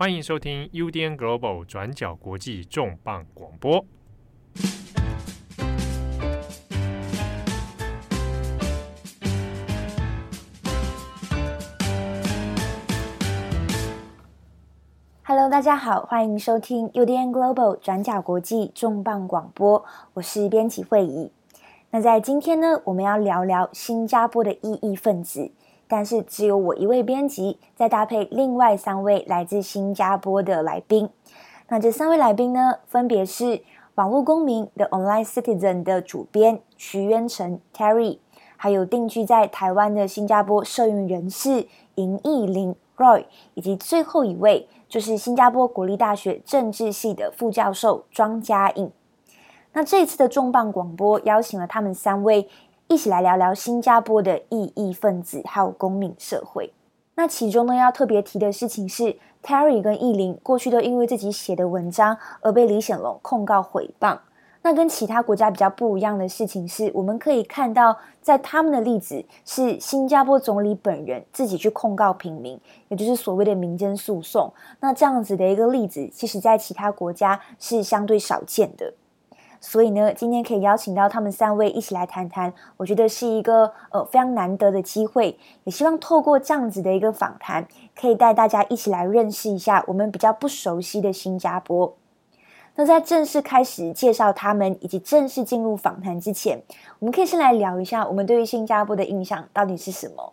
欢迎收听 UDN Global 转角国际重磅广播。Hello，大家好，欢迎收听 UDN Global 转角国际重磅广播，我是编辑慧仪。那在今天呢，我们要聊聊新加坡的异议分子。但是只有我一位编辑，再搭配另外三位来自新加坡的来宾。那这三位来宾呢，分别是网络公民的 Online Citizen 的主编徐渊成 Terry，还有定居在台湾的新加坡社运人士尹义林 Roy，以及最后一位就是新加坡国立大学政治系的副教授庄家颖。那这次的重磅广播邀请了他们三位。一起来聊聊新加坡的异议分子还有公民社会。那其中呢，要特别提的事情是，Terry 跟义霖过去都因为自己写的文章而被李显龙控告诽谤。那跟其他国家比较不一样的事情是，我们可以看到，在他们的例子是新加坡总理本人自己去控告平民，也就是所谓的民间诉讼。那这样子的一个例子，其实在其他国家是相对少见的。所以呢，今天可以邀请到他们三位一起来谈谈，我觉得是一个呃非常难得的机会，也希望透过这样子的一个访谈，可以带大家一起来认识一下我们比较不熟悉的新加坡。那在正式开始介绍他们以及正式进入访谈之前，我们可以先来聊一下我们对于新加坡的印象到底是什么。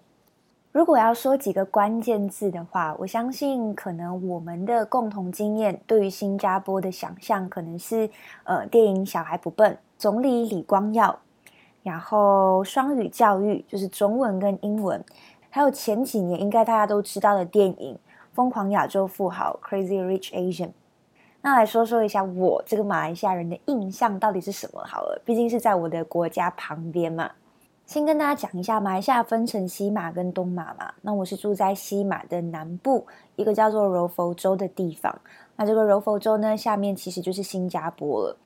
如果要说几个关键字的话，我相信可能我们的共同经验对于新加坡的想象，可能是呃电影《小孩不笨》，总理李光耀，然后双语教育就是中文跟英文，还有前几年应该大家都知道的电影《疯狂亚洲富豪》（Crazy Rich Asian）。那来说说一下我这个马来西亚人的印象到底是什么好了，毕竟是在我的国家旁边嘛。先跟大家讲一下，马来西亚分成西马跟东马嘛。那我是住在西马的南部，一个叫做柔佛州的地方。那这个柔佛州呢，下面其实就是新加坡了。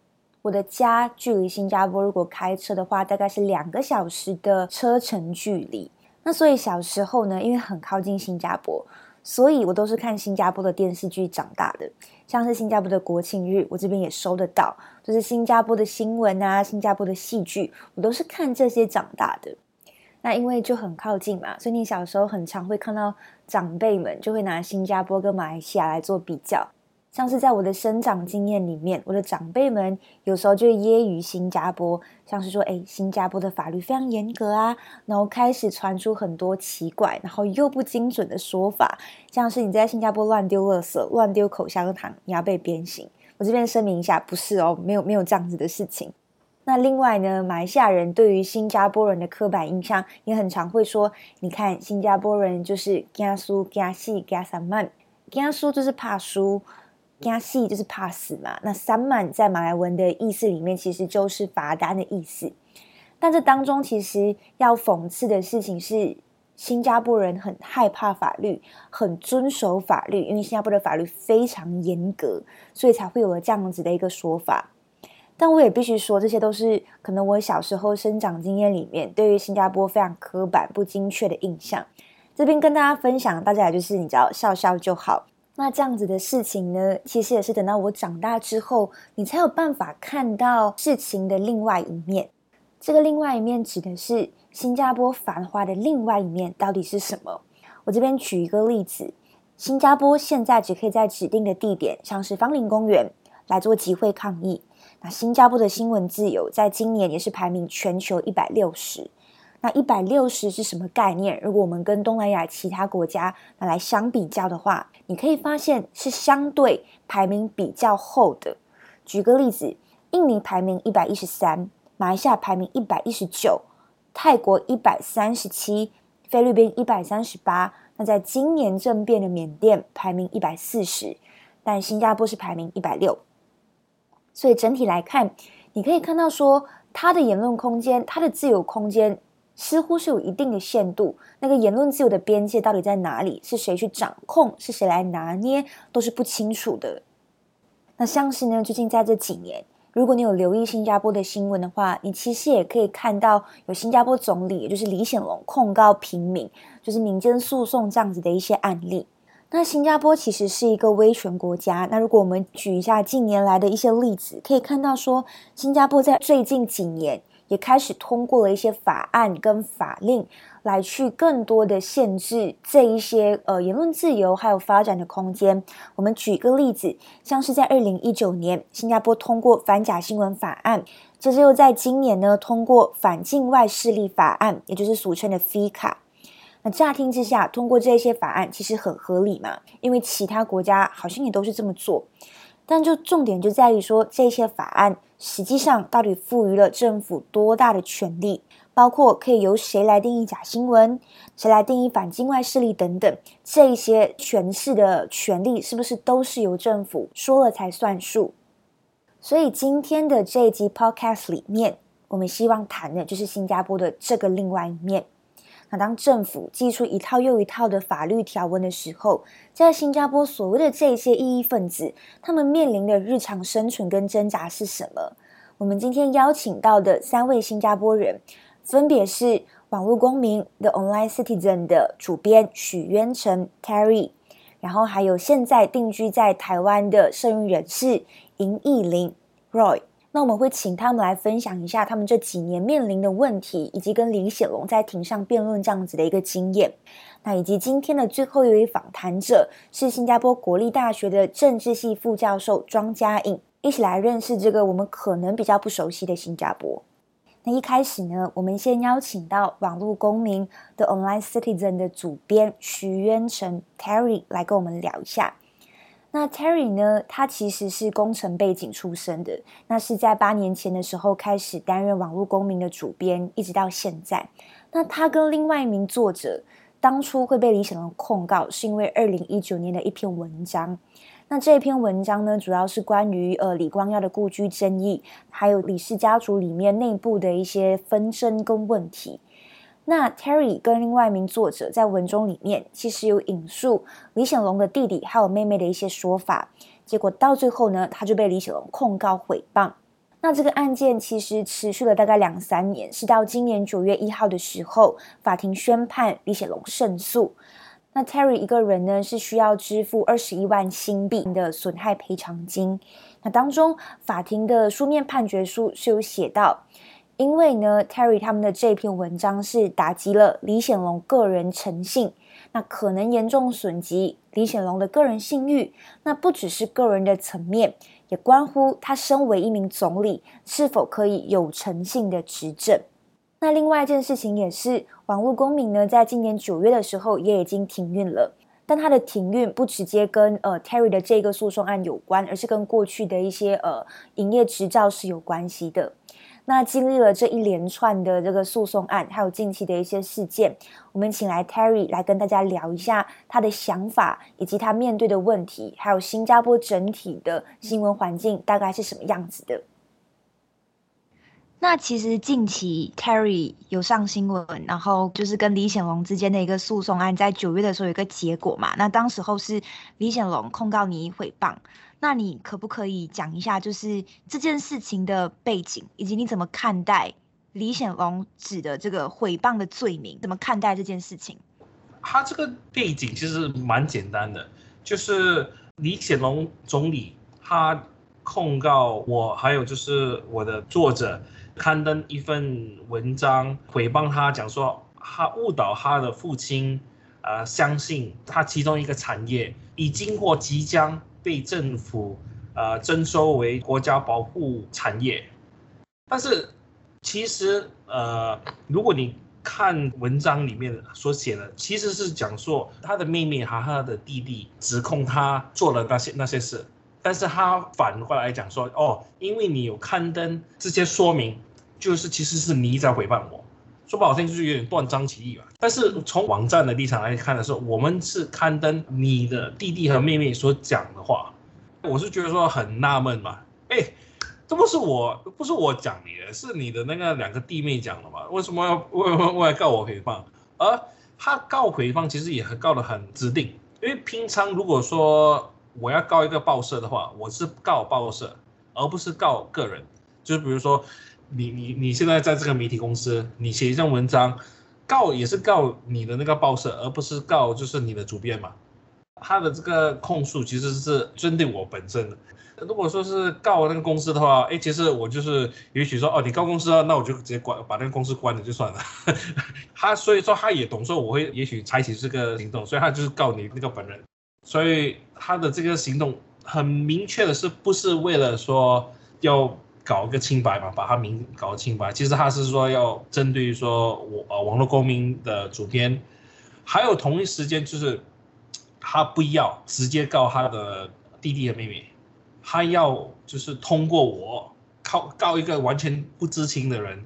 我的家距离新加坡，如果开车的话，大概是两个小时的车程距离。那所以小时候呢，因为很靠近新加坡。所以我都是看新加坡的电视剧长大的，像是新加坡的国庆日，我这边也收得到，就是新加坡的新闻啊，新加坡的戏剧，我都是看这些长大的。那因为就很靠近嘛，所以你小时候很常会看到长辈们就会拿新加坡跟马来西亚来做比较。像是在我的生长经验里面，我的长辈们有时候就会揶揄新加坡，像是说，哎，新加坡的法律非常严格啊，然后开始传出很多奇怪，然后又不精准的说法，像是你在新加坡乱丢垃圾、乱丢口香糖，你要被鞭刑。我这边声明一下，不是哦，没有没有这样子的事情。那另外呢，马来西亚人对于新加坡人的刻板印象也很常会说，你看新加坡人就是加输、惊死、惊三慢，加输就是怕输。惊死就是怕死嘛，那三曼在马来文的意思里面其实就是罚单的意思。但这当中其实要讽刺的事情是，新加坡人很害怕法律，很遵守法律，因为新加坡的法律非常严格，所以才会有了这样子的一个说法。但我也必须说，这些都是可能我小时候生长经验里面对于新加坡非常刻板、不精确的印象。这边跟大家分享，大家也就是你知道，笑笑就好。那这样子的事情呢，其实也是等到我长大之后，你才有办法看到事情的另外一面。这个另外一面指的是新加坡繁华的另外一面到底是什么？我这边举一个例子：新加坡现在只可以在指定的地点，像是芳林公园来做集会抗议。那新加坡的新闻自由在今年也是排名全球一百六十。那一百六十是什么概念？如果我们跟东南亚其他国家拿来相比较的话，你可以发现是相对排名比较后的。举个例子，印尼排名一百一十三，马来西亚排名一百一十九，泰国一百三十七，菲律宾一百三十八。那在今年政变的缅甸排名一百四十，但新加坡是排名一百六。所以整体来看，你可以看到说，它的言论空间，它的自由空间。似乎是有一定的限度，那个言论自由的边界到底在哪里？是谁去掌控？是谁来拿捏？都是不清楚的。那像是呢，最近在这几年，如果你有留意新加坡的新闻的话，你其实也可以看到有新加坡总理，也就是李显龙控告平民，就是民间诉讼这样子的一些案例。那新加坡其实是一个威权国家。那如果我们举一下近年来的一些例子，可以看到说，新加坡在最近几年也开始通过了一些法案跟法令，来去更多的限制这一些呃言论自由还有发展的空间。我们举一个例子，像是在二零一九年，新加坡通过反假新闻法案，这是又在今年呢通过反境外势力法案，也就是俗称的 FICA。那乍听之下，通过这些法案其实很合理嘛，因为其他国家好像也都是这么做。但就重点就在于说，这些法案实际上到底赋予了政府多大的权力，包括可以由谁来定义假新闻，谁来定义反境外势力等等，这一些诠释的权利是不是都是由政府说了才算数？所以今天的这一集 Podcast 里面，我们希望谈的就是新加坡的这个另外一面。那当政府祭出一套又一套的法律条文的时候，在新加坡所谓的这些异议分子，他们面临的日常生存跟挣扎是什么？我们今天邀请到的三位新加坡人，分别是网络公民 The Online Citizen 的主编许渊成 Terry，然后还有现在定居在台湾的社运人士尹义林 Roy。那我们会请他们来分享一下他们这几年面临的问题，以及跟李显龙在庭上辩论这样子的一个经验。那以及今天的最后一位访谈者是新加坡国立大学的政治系副教授庄家颖，一起来认识这个我们可能比较不熟悉的新加坡。那一开始呢，我们先邀请到网络公民的 Online Citizen 的主编徐渊成 Terry 来跟我们聊一下。那 Terry 呢？他其实是工程背景出身的，那是在八年前的时候开始担任网络公民的主编，一直到现在。那他跟另外一名作者当初会被李显龙控告，是因为二零一九年的一篇文章。那这篇文章呢，主要是关于呃李光耀的故居争议，还有李氏家族里面内部的一些纷争跟问题。那 Terry 跟另外一名作者在文中里面，其实有引述李显龙的弟弟还有妹妹的一些说法，结果到最后呢，他就被李显龙控告诽谤。那这个案件其实持续了大概两三年，是到今年九月一号的时候，法庭宣判李显龙胜诉。那 Terry 一个人呢，是需要支付二十一万新币的损害赔偿金。那当中法庭的书面判决书是有写到。因为呢，Terry 他们的这篇文章是打击了李显龙个人诚信，那可能严重损及李显龙的个人信誉。那不只是个人的层面，也关乎他身为一名总理是否可以有诚信的执政。那另外一件事情也是，网络公民呢，在今年九月的时候也已经停运了，但他的停运不直接跟呃 Terry 的这个诉讼案有关，而是跟过去的一些呃营业执照是有关系的。那经历了这一连串的这个诉讼案，还有近期的一些事件，我们请来 Terry 来跟大家聊一下他的想法，以及他面对的问题，还有新加坡整体的新闻环境大概是什么样子的。那其实近期 Terry 有上新闻，然后就是跟李显龙之间的一个诉讼案，在九月的时候有一个结果嘛。那当时候是李显龙控告你诽谤。那你可不可以讲一下，就是这件事情的背景，以及你怎么看待李显龙指的这个诽谤的罪名？怎么看待这件事情？他这个背景其实蛮简单的，就是李显龙总理他控告我，还有就是我的作者刊登一份文章诽谤他，讲说他误导他的父亲，呃，相信他其中一个产业已经或即将。被政府呃征收为国家保护产业，但是其实呃，如果你看文章里面所写的，其实是讲说他的妹妹和他的弟弟指控他做了那些那些事，但是他反过来讲说，哦，因为你有刊登这些说明，就是其实是你在诽谤我，说不好听就是有点断章取义吧。但是从网站的立场来看的时候，我们是刊登你的弟弟和妹妹所讲的话，我是觉得说很纳闷嘛。哎，这不是我，不是我讲你的，是你的那个两个弟妹讲的嘛？为什么要 为为为告我诽谤？而他告诽谤其实也告得很指定，因为平常如果说我要告一个报社的话，我是告报社，而不是告个人。就是比如说你你你现在在这个媒体公司，你写一篇文章。告也是告你的那个报社，而不是告就是你的主编嘛。他的这个控诉其实是针对我本身的。如果说是告那个公司的话，哎，其实我就是允许说，哦，你告公司啊，那我就直接关，把那个公司关了就算了。他所以说他也懂说我会也许采取这个行动，所以他就是告你那个本人。所以他的这个行动很明确的是，不是为了说要搞个清白嘛，把他名搞清白。其实他是说要针对于说我呃网络公民的主编，还有同一时间就是他不要直接告他的弟弟和妹妹。他要就是通过我告告一个完全不知情的人，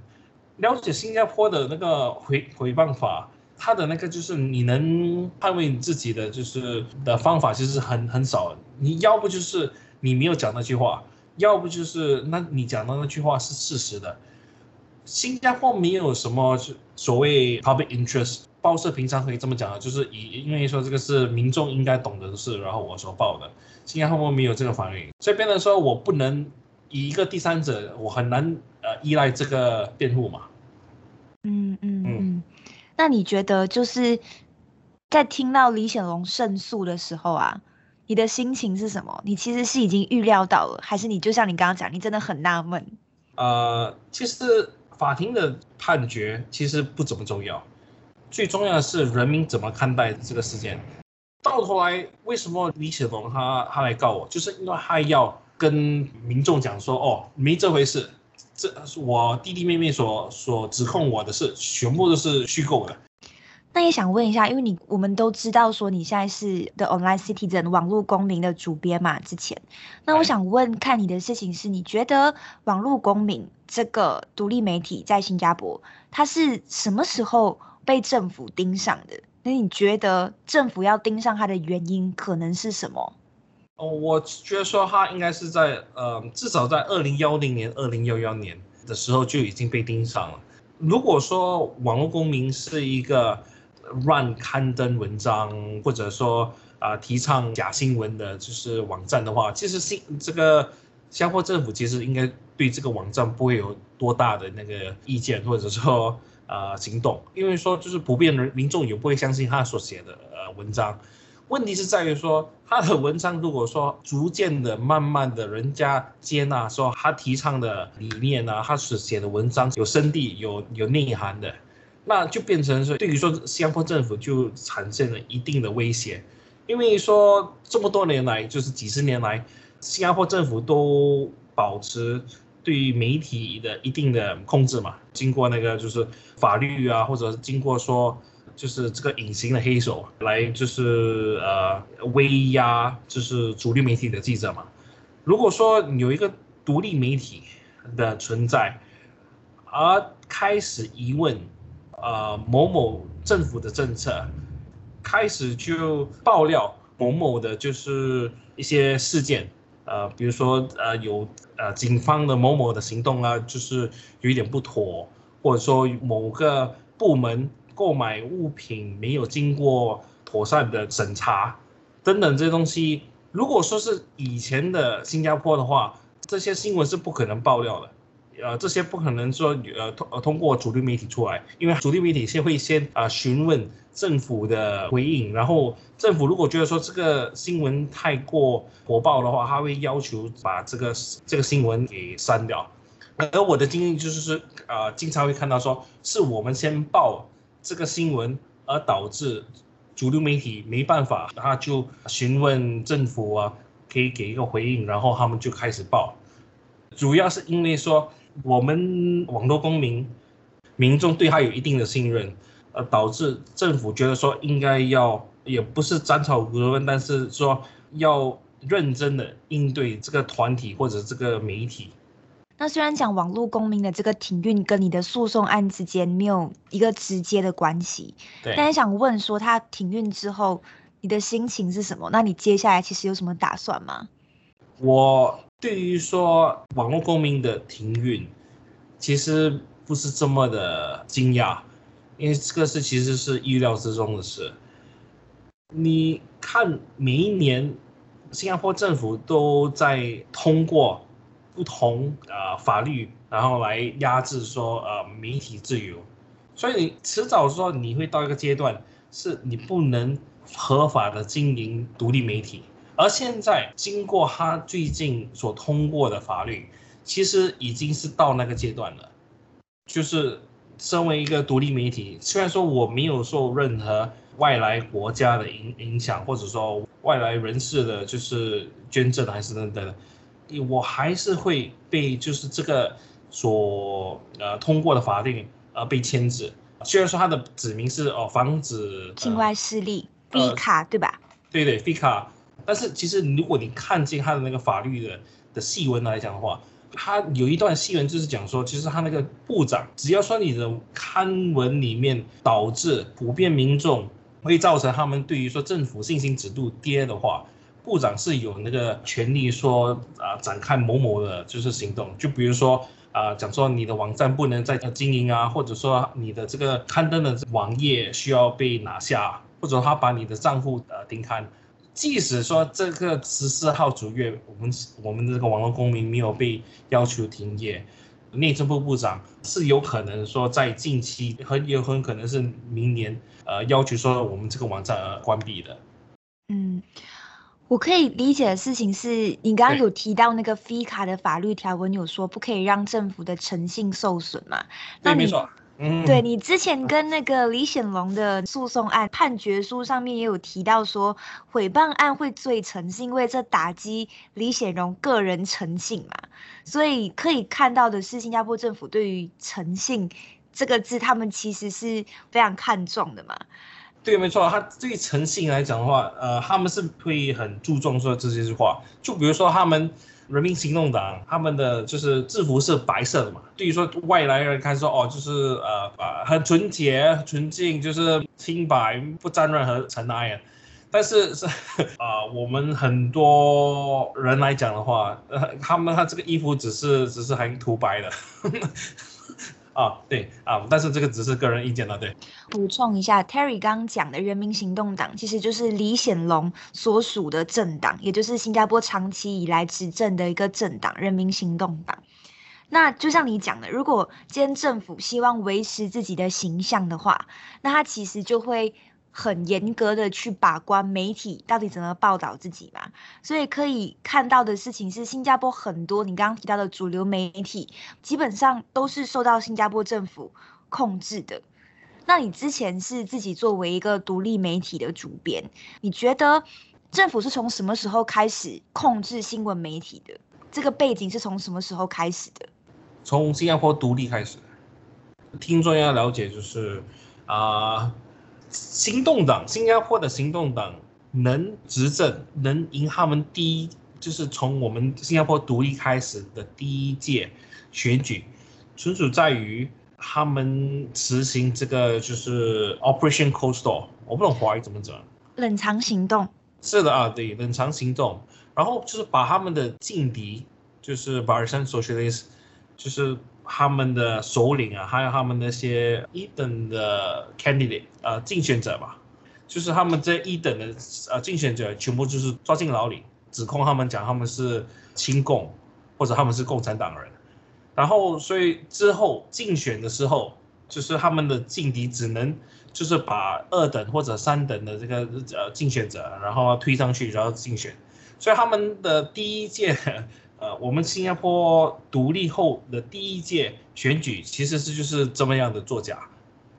了解新加坡的那个回回办法，他的那个就是你能捍卫你自己的就是的方法其实很很少，你要不就是你没有讲那句话，要不就是那你讲的那句话是事实的。新加坡没有什么所谓 public interest，报社平常可以这么讲的，就是以因为说这个是民众应该懂得的事，然后我所报的。新加坡没有这个法律，这边的时候我不能以一个第三者，我很难呃依赖这个辩护嘛。嗯嗯嗯。那你觉得就是在听到李显龙胜诉的时候啊，你的心情是什么？你其实是已经预料到了，还是你就像你刚刚讲，你真的很纳闷？呃，其实法庭的判决其实不怎么重要，最重要的是人民怎么看待这个事件。到头来，为什么李雪龙他他来告我？就是因为他要跟民众讲说，哦，没这回事，这是我弟弟妹妹所所指控我的事，全部都是虚构的。那也想问一下，因为你我们都知道说你现在是 The Online Citizen 网络公民的主编嘛，之前，那我想问看你的事情是，你觉得网络公民这个独立媒体在新加坡，它是什么时候被政府盯上的？那你觉得政府要盯上它的原因可能是什么？哦，我觉得说它应该是在呃，至少在二零幺零年、二零幺幺年的时候就已经被盯上了。如果说网络公民是一个乱刊登文章，或者说啊、提倡假新闻的，就是网站的话，其实新这个新加坡政府其实应该对这个网站不会有多大的那个意见，或者说。呃，行动，因为说就是普遍人民众也不会相信他所写的呃文章，问题是在于说他的文章如果说逐渐的、慢慢的，人家接纳说他提倡的理念啊，他所写的文章有深地、有有内涵的，那就变成说对于说新加坡政府就产生了一定的威胁，因为说这么多年来，就是几十年来，新加坡政府都保持。对于媒体的一定的控制嘛，经过那个就是法律啊，或者经过说就是这个隐形的黑手来就是呃威压就是主流媒体的记者嘛。如果说有一个独立媒体的存在，而开始疑问呃某某政府的政策，开始就爆料某某的就是一些事件。呃，比如说呃，有呃警方的某某的行动啊，就是有一点不妥，或者说某个部门购买物品没有经过妥善的审查，等等这些东西，如果说是以前的新加坡的话，这些新闻是不可能爆料的。呃，这些不可能说呃通通过主流媒体出来，因为主流媒体先会先啊、呃、询问政府的回应，然后政府如果觉得说这个新闻太过火爆的话，他会要求把这个这个新闻给删掉。而我的经验就是说，啊、呃，经常会看到说是我们先报这个新闻，而导致主流媒体没办法，他就询问政府啊，可以给一个回应，然后他们就开始报，主要是因为说。我们网络公民、民众对他有一定的信任，呃，导致政府觉得说应该要，也不是斩草除根，但是说要认真的应对这个团体或者这个媒体。那虽然讲网络公民的这个停运跟你的诉讼案之间没有一个直接的关系，对，但是想问说他停运之后，你的心情是什么？那你接下来其实有什么打算吗？我。对于说网络公民的停运，其实不是这么的惊讶，因为这个事其实是意料之中的事。你看，每一年新加坡政府都在通过不同呃法律，然后来压制说呃媒体自由，所以你迟早说你会到一个阶段，是你不能合法的经营独立媒体。而现在经过他最近所通过的法律，其实已经是到那个阶段了，就是身为一个独立媒体，虽然说我没有受任何外来国家的影影响，或者说外来人士的就是捐赠还是等等，我还是会被就是这个所呃通过的法令呃被牵制。虽然说他的指明是哦防止境外势力，FICA、呃、对吧？对对，FICA。但是其实如果你看见他的那个法律的的细文来讲的话，他有一段细文就是讲说，其实他那个部长，只要说你的刊文里面导致普遍民众会造成他们对于说政府信心指数跌的话，部长是有那个权利说啊展开某某的就是行动，就比如说啊讲说你的网站不能再经营啊，或者说你的这个刊登的网页需要被拿下，或者他把你的账户呃停刊。即使说这个十四号主页，我们我们这个网络公民没有被要求停业，内政部部长是有可能说在近期很有很可能是明年，呃，要求说我们这个网站而关闭的。嗯，我可以理解的事情是你刚刚有提到那个 FICA 的法律条文，有说不可以让政府的诚信受损嘛？那你。嗯，对，你之前跟那个李显龙的诉讼案判决书上面也有提到说，诽谤案会罪成，是因为这打击李显龙个人诚信嘛。所以可以看到的是，新加坡政府对于诚信这个字，他们其实是非常看重的嘛。对，没错，他对诚信来讲的话，呃，他们是会很注重说这些话，就比如说他们。人民行动党他们的就是制服是白色的嘛，对于说外来人看说哦，就是呃很纯洁纯净，就是清白不沾任何尘埃啊。但是是 啊、我们很多人来讲的话，呃，他们他这个衣服只是只是很涂白的。啊，对啊，但是这个只是个人意见了，对。补充一下，Terry 刚讲的人民行动党，其实就是李显龙所属的政党，也就是新加坡长期以来执政的一个政党——人民行动党。那就像你讲的，如果今天政府希望维持自己的形象的话，那他其实就会。很严格的去把关媒体到底怎么报道自己嘛，所以可以看到的事情是，新加坡很多你刚刚提到的主流媒体，基本上都是受到新加坡政府控制的。那你之前是自己作为一个独立媒体的主编，你觉得政府是从什么时候开始控制新闻媒体的？这个背景是从什么时候开始的？从新加坡独立开始。听众要了解就是啊。行动党，新加坡的行动党能执政，能赢他们第一，就是从我们新加坡独立开始的第一届选举，纯属在于他们实行这个就是 Operation Cold Store，我不懂华语怎么讲。冷藏行动。是的啊，对，冷藏行动，然后就是把他们的劲敌，就是 Barisan Socialist，就是。他们的首领啊，还有他们那些一等的 candidate，呃，竞选者吧，就是他们这一等的呃竞选者，全部就是抓进牢里，指控他们讲他们是亲共，或者他们是共产党人。然后，所以之后竞选的时候，就是他们的劲敌只能就是把二等或者三等的这个呃竞选者，然后推上去，然后竞选。所以他们的第一届。呃，我们新加坡独立后的第一届选举，其实是就是这么样的作假，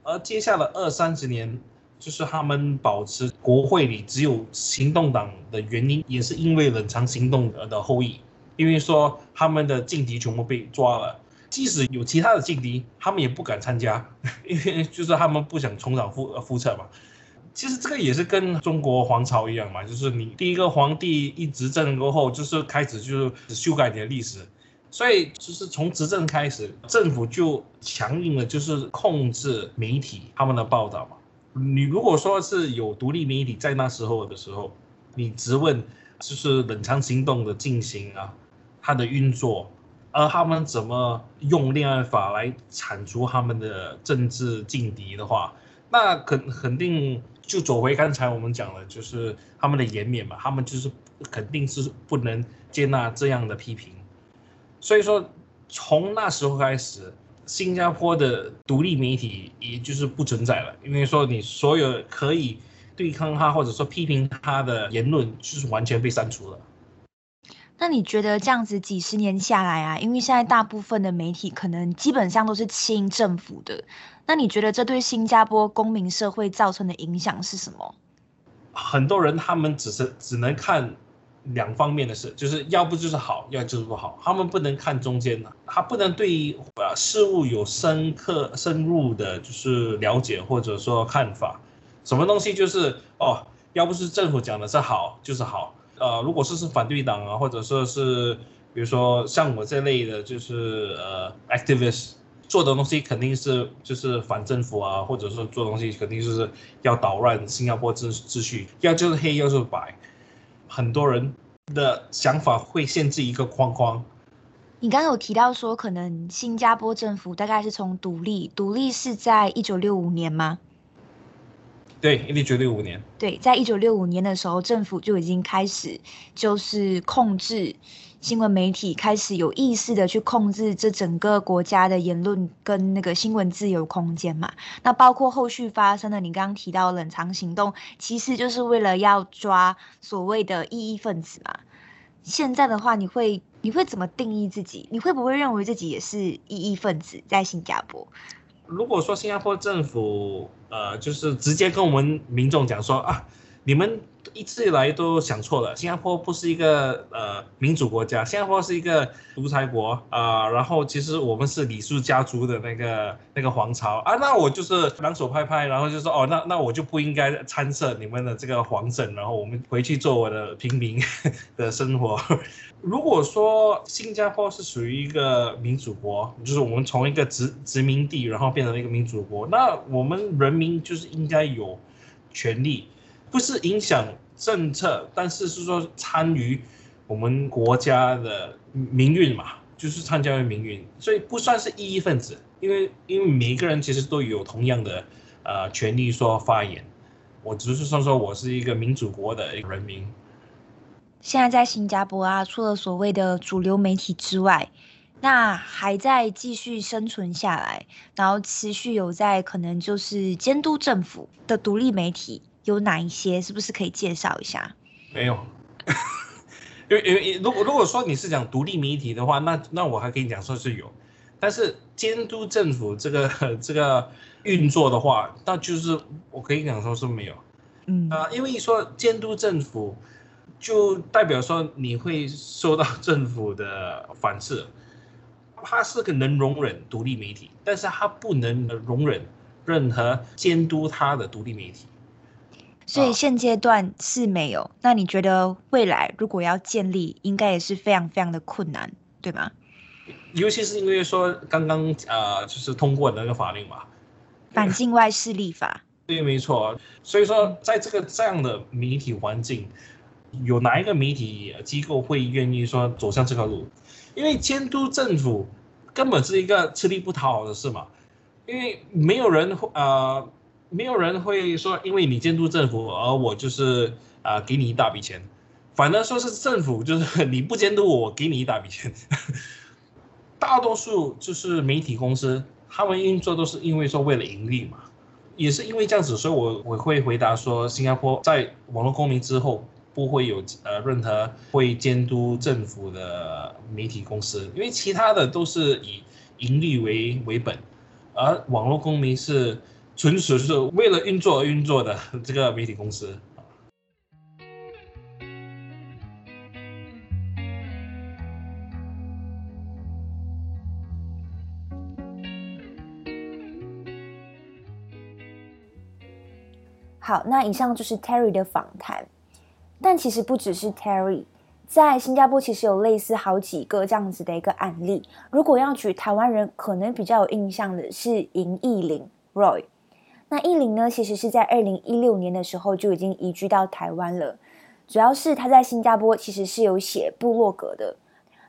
而接下来二三十年，就是他们保持国会里只有行动党的原因，也是因为冷藏行动的后裔，因为说他们的劲敌全部被抓了，即使有其他的劲敌，他们也不敢参加，因为就是他们不想重蹈覆覆辙嘛。其实这个也是跟中国皇朝一样嘛，就是你第一个皇帝一执政过后，就是开始就是修改你的历史，所以就是从执政开始，政府就强硬的就是控制媒体他们的报道嘛。你如果说是有独立媒体在那时候的时候，你质问就是冷藏行动的进行啊，它的运作，而他们怎么用恋爱法来铲除他们的政治劲敌的话，那肯肯定。就走回刚才我们讲的，就是他们的颜面嘛，他们就是肯定是不能接纳这样的批评，所以说从那时候开始，新加坡的独立媒体也就是不存在了，因为说你所有可以对抗他或者说批评他的言论，就是完全被删除了。那你觉得这样子几十年下来啊，因为现在大部分的媒体可能基本上都是亲政府的，那你觉得这对新加坡公民社会造成的影响是什么？很多人他们只是只能看两方面的事，就是要不就是好，要就是不好，他们不能看中间的，他不能对呃事物有深刻深入的，就是了解或者说看法，什么东西就是哦，要不是政府讲的是好就是好。呃，如果是是反对党啊，或者说是比如说像我这类的，就是呃，activist 做的东西肯定是就是反政府啊，或者说做东西肯定就是要捣乱新加坡秩秩序，要就是黑，要就是白，很多人的想法会限制一个框框。你刚刚有提到说，可能新加坡政府大概是从独立，独立是在一九六五年吗？对，一九六五年。对，在一九六五年的时候，政府就已经开始就是控制新闻媒体，开始有意识的去控制这整个国家的言论跟那个新闻自由空间嘛。那包括后续发生的，你刚刚提到冷藏行动，其实就是为了要抓所谓的异议分子嘛。现在的话，你会你会怎么定义自己？你会不会认为自己也是异议分子在新加坡？如果说新加坡政府，呃，就是直接跟我们民众讲说啊，你们一直以来都想错了，新加坡不是一个呃民主国家，新加坡是一个独裁国啊，然后其实我们是李氏家族的那个那个皇朝啊，那我就是两手拍拍，然后就说哦，那那我就不应该参涉你们的这个皇政，然后我们回去做我的平民 的生活。如果说新加坡是属于一个民主国，就是我们从一个殖殖民地，然后变成一个民主国，那我们人民就是应该有权利，不是影响政策，但是是说参与我们国家的命运嘛，就是参加于命运，所以不算是异议分子，因为因为每一个人其实都有同样的呃权利说发言，我只是说说我是一个民主国的一个人民。现在在新加坡啊，除了所谓的主流媒体之外，那还在继续生存下来，然后持续有在可能就是监督政府的独立媒体有哪一些？是不是可以介绍一下？没有，因为因为如果如果说你是讲独立媒体的话，那那我还可以讲说是有，但是监督政府这个这个运作的话，那就是我可以讲说是没有。嗯啊，因为一说监督政府。就代表说你会受到 政府的反噬，他是个能容忍独立媒体，但是他不能容忍任何监督他的独立媒体。所以现阶段是没有。那你觉得未来如果要建立，应该也是非常非常的困难，对吗？尤其是因为说刚刚呃，就是通过那个法令嘛，反境外势力法。对，没错。所以说，在这个这样的媒体环境。有哪一个媒体机构会愿意说走向这条路？因为监督政府根本是一个吃力不讨好的事嘛。因为没有人呃，没有人会说，因为你监督政府，而我就是啊、给你一大笔钱。反而说是政府，就是你不监督我，我给你一大笔钱。大多数就是媒体公司，他们运作都是因为说为了盈利嘛。也是因为这样子，所以我我会回答说，新加坡在网络公民之后。不会有呃任何会监督政府的媒体公司，因为其他的都是以盈利为为本，而网络公民是纯属是为了运作而运作的 这个媒体公司。好，那以上就是 Terry 的访谈。但其实不只是 Terry，在新加坡其实有类似好几个这样子的一个案例。如果要举台湾人可能比较有印象的是尹义玲 Roy，那义玲呢，其实是在二零一六年的时候就已经移居到台湾了。主要是他在新加坡其实是有写部落格的。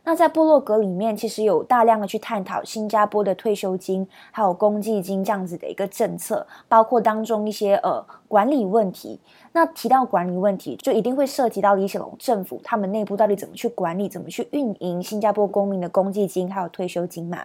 那在部落格里面，其实有大量的去探讨新加坡的退休金，还有公积金这样子的一个政策，包括当中一些呃管理问题。那提到管理问题，就一定会涉及到李显龙政府他们内部到底怎么去管理，怎么去运营新加坡公民的公积金还有退休金嘛。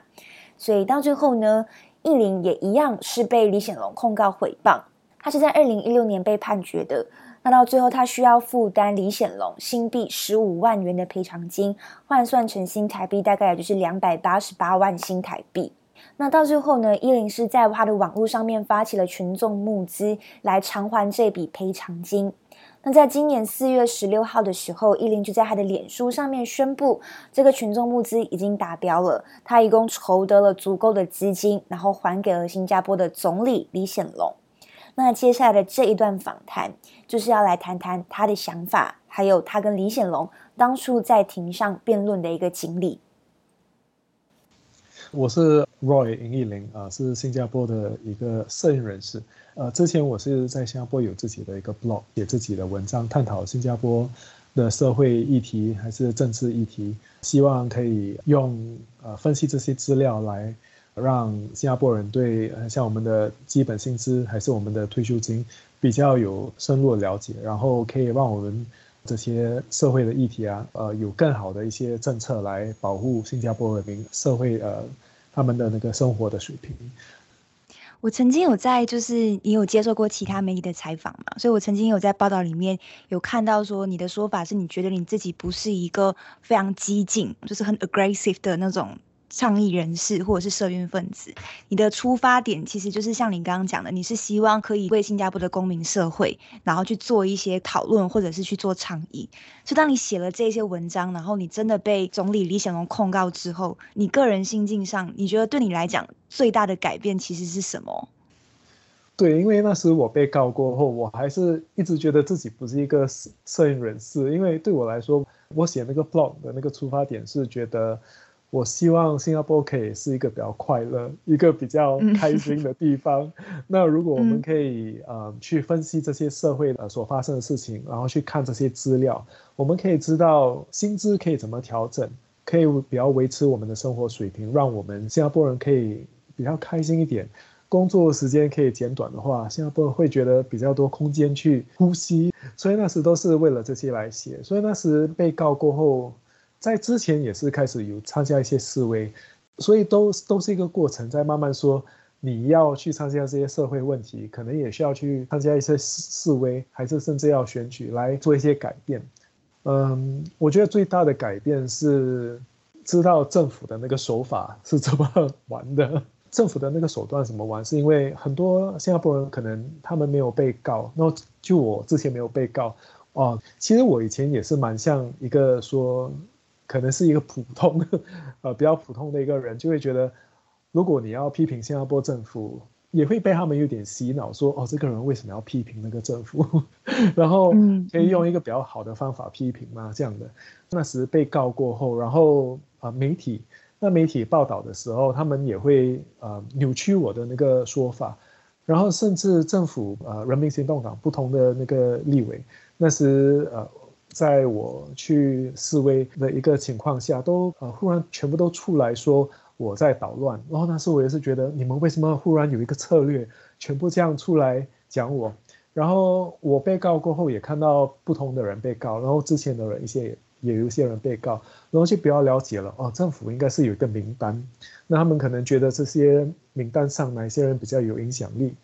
所以到最后呢，义玲也一样是被李显龙控告诽谤。他是在二零一六年被判决的。那到最后，他需要负担李显龙新币十五万元的赔偿金，换算成新台币大概也就是两百八十八万新台币。那到最后呢，伊林是在他的网络上面发起了群众募资，来偿还这笔赔偿金。那在今年四月十六号的时候，伊林就在他的脸书上面宣布，这个群众募资已经达标了，他一共筹得了足够的资金，然后还给了新加坡的总理李显龙。那接下来的这一段访谈，就是要来谈谈他的想法，还有他跟李显龙当初在庭上辩论的一个经历。我是 Roy 尹义林啊，是新加坡的一个摄影人士。呃，之前我是在新加坡有自己的一个 blog，写自己的文章，探讨新加坡的社会议题还是政治议题，希望可以用呃分析这些资料来。让新加坡人对呃像我们的基本薪资还是我们的退休金比较有深入的了解，然后可以让我们这些社会的议题啊，呃，有更好的一些政策来保护新加坡人民社会呃他们的那个生活的水平。我曾经有在就是你有接受过其他媒体的采访嘛，所以我曾经有在报道里面有看到说你的说法是你觉得你自己不是一个非常激进，就是很 aggressive 的那种。倡议人士或者是社运分子，你的出发点其实就是像你刚刚讲的，你是希望可以为新加坡的公民社会，然后去做一些讨论，或者是去做倡议。所以当你写了这些文章，然后你真的被总理李显龙控告之后，你个人心境上，你觉得对你来讲最大的改变其实是什么？对，因为那时我被告过后，我还是一直觉得自己不是一个摄影人士，因为对我来说，我写那个 blog 的那个出发点是觉得。我希望新加坡可以是一个比较快乐、一个比较开心的地方。那如果我们可以呃去分析这些社会的所发生的事情，然后去看这些资料，我们可以知道薪资可以怎么调整，可以比较维持我们的生活水平，让我们新加坡人可以比较开心一点。工作时间可以减短的话，新加坡人会觉得比较多空间去呼吸。所以那时都是为了这些来写。所以那时被告过后。在之前也是开始有参加一些示威，所以都都是一个过程，在慢慢说你要去参加这些社会问题，可能也需要去参加一些示威，还是甚至要选举来做一些改变。嗯，我觉得最大的改变是知道政府的那个手法是怎么玩的。政府的那个手段怎么玩，是因为很多新加坡人可能他们没有被告，那就我之前没有被告哦。其实我以前也是蛮像一个说。可能是一个普通，呃，比较普通的一个人，就会觉得，如果你要批评新加坡政府，也会被他们有点洗脑，说，哦，这个人为什么要批评那个政府？然后可以用一个比较好的方法批评吗？这样的。那时被告过后，然后啊、呃，媒体，那媒体报道的时候，他们也会呃扭曲我的那个说法，然后甚至政府呃人民行动党不同的那个立委，那时呃。在我去示威的一个情况下，都呃忽然全部都出来说我在捣乱，然后当时我也是觉得你们为什么忽然有一个策略，全部这样出来讲我，然后我被告过后也看到不同的人被告，然后之前的人一些也，也有一些人被告，然后就比较了解了哦，政府应该是有一个名单，那他们可能觉得这些名单上哪些人比较有影响力，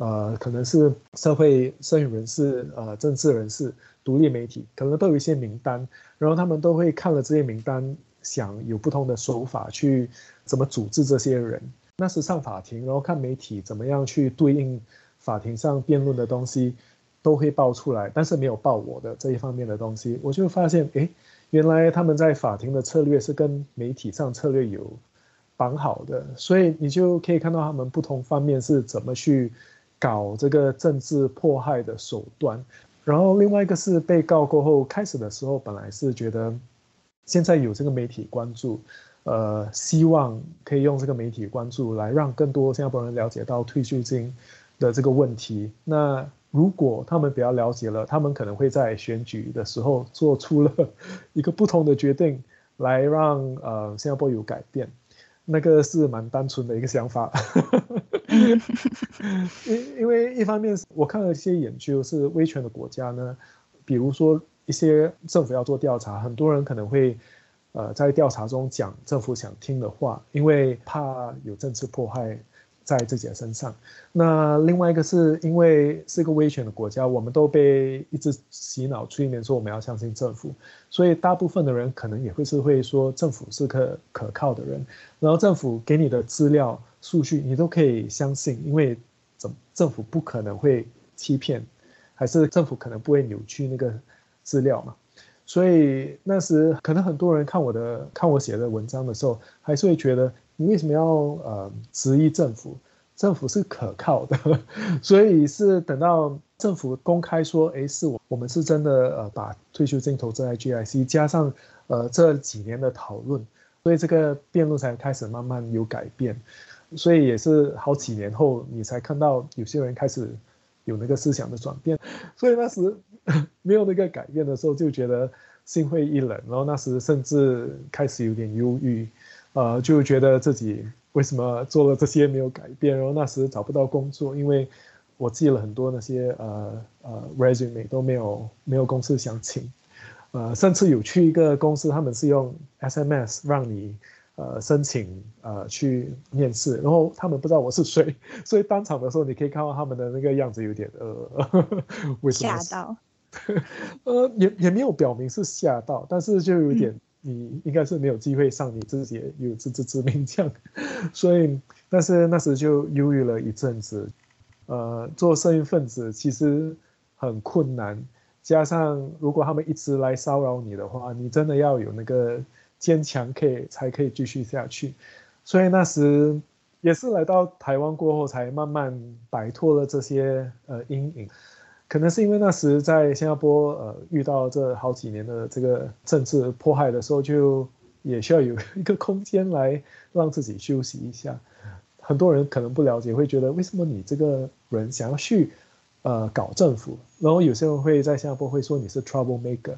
呃，可能是社会参与人士，呃，政治人士。独立媒体可能都有一些名单，然后他们都会看了这些名单，想有不同的手法去怎么组织这些人。那时上法庭，然后看媒体怎么样去对应法庭上辩论的东西，都会爆出来，但是没有爆我的这一方面的东西。我就发现，诶，原来他们在法庭的策略是跟媒体上策略有绑好的，所以你就可以看到他们不同方面是怎么去搞这个政治迫害的手段。然后另外一个是被告过后，开始的时候本来是觉得，现在有这个媒体关注，呃，希望可以用这个媒体关注来让更多新加坡人了解到退休金的这个问题。那如果他们比较了解了，他们可能会在选举的时候做出了一个不同的决定，来让呃新加坡有改变。那个是蛮单纯的一个想法。因因为一方面，我看了一些研究，是威权的国家呢，比如说一些政府要做调查，很多人可能会，呃，在调查中讲政府想听的话，因为怕有政治迫害，在自己的身上。那另外一个是因为是一个危险的国家，我们都被一直洗脑催眠说我们要相信政府，所以大部分的人可能也会是会说政府是个可靠的人，然后政府给你的资料数据你都可以相信，因为政政府不可能会欺骗，还是政府可能不会扭曲那个资料嘛。所以那时可能很多人看我的看我写的文章的时候，还是会觉得你为什么要呃质疑政府？政府是可靠的，所以是等到政府公开说，哎，是我我们是真的呃把退休金投资在 GIC，加上呃这几年的讨论，所以这个辩论才开始慢慢有改变。所以也是好几年后，你才看到有些人开始有那个思想的转变。所以那时。没有那个改变的时候，就觉得心灰意冷，然后那时甚至开始有点忧郁，呃，就觉得自己为什么做了这些没有改变，然后那时找不到工作，因为我寄了很多那些呃呃 resume 都没有没有公司想请，呃，甚至有去一个公司，他们是用 SMS 让你。呃，申请呃去面试，然后他们不知道我是谁，所以当场的时候你可以看到他们的那个样子有点呃，为什么吓到？呃，也也没有表明是吓到，但是就有点你应该是没有机会上，你自己有自知之明这样，所以但是那时就犹豫了一阵子，呃，做生意分子其实很困难，加上如果他们一直来骚扰你的话，你真的要有那个。坚强可以才可以继续下去，所以那时也是来到台湾过后，才慢慢摆脱了这些呃阴影。可能是因为那时在新加坡呃遇到这好几年的这个政治迫害的时候，就也需要有一个空间来让自己休息一下。很多人可能不了解，会觉得为什么你这个人想要去呃搞政府，然后有些人会在新加坡会说你是 trouble maker，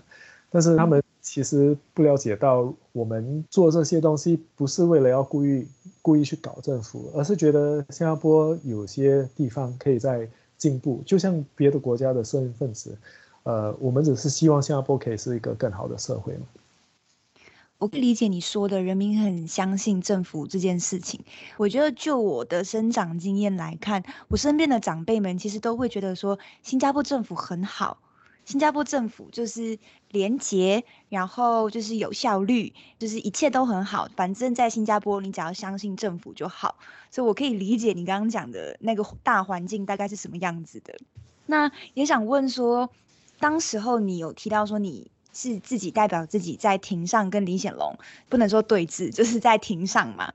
但是他们。其实不了解到，我们做这些东西不是为了要故意故意去搞政府，而是觉得新加坡有些地方可以在进步。就像别的国家的社运分子，呃，我们只是希望新加坡可以是一个更好的社会嘛。我可以理解你说的，人民很相信政府这件事情。我觉得就我的生长经验来看，我身边的长辈们其实都会觉得说，新加坡政府很好。新加坡政府就是廉洁，然后就是有效率，就是一切都很好。反正，在新加坡，你只要相信政府就好。所以我可以理解你刚刚讲的那个大环境大概是什么样子的。那也想问说，当时候你有提到说你是自己代表自己在庭上跟李显龙，不能说对峙，就是在庭上嘛。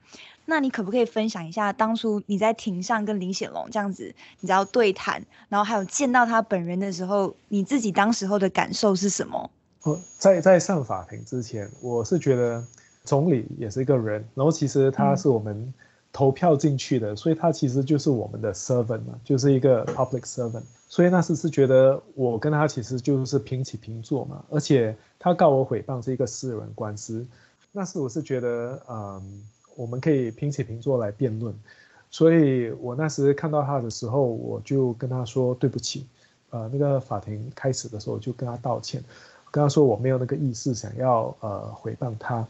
那你可不可以分享一下当初你在庭上跟林显龙这样子，你知道对谈，然后还有见到他本人的时候，你自己当时候的感受是什么？我，在在上法庭之前，我是觉得总理也是一个人，然后其实他是我们投票进去的，嗯、所以他其实就是我们的 servant 嘛，就是一个 public servant。所以那时是觉得我跟他其实就是平起平坐嘛，而且他告我诽谤是一个私人官司，那时我是觉得嗯。我们可以平起平坐来辩论，所以我那时看到他的时候，我就跟他说对不起，呃，那个法庭开始的时候就跟他道歉，跟他说我没有那个意思想要呃诽谤他，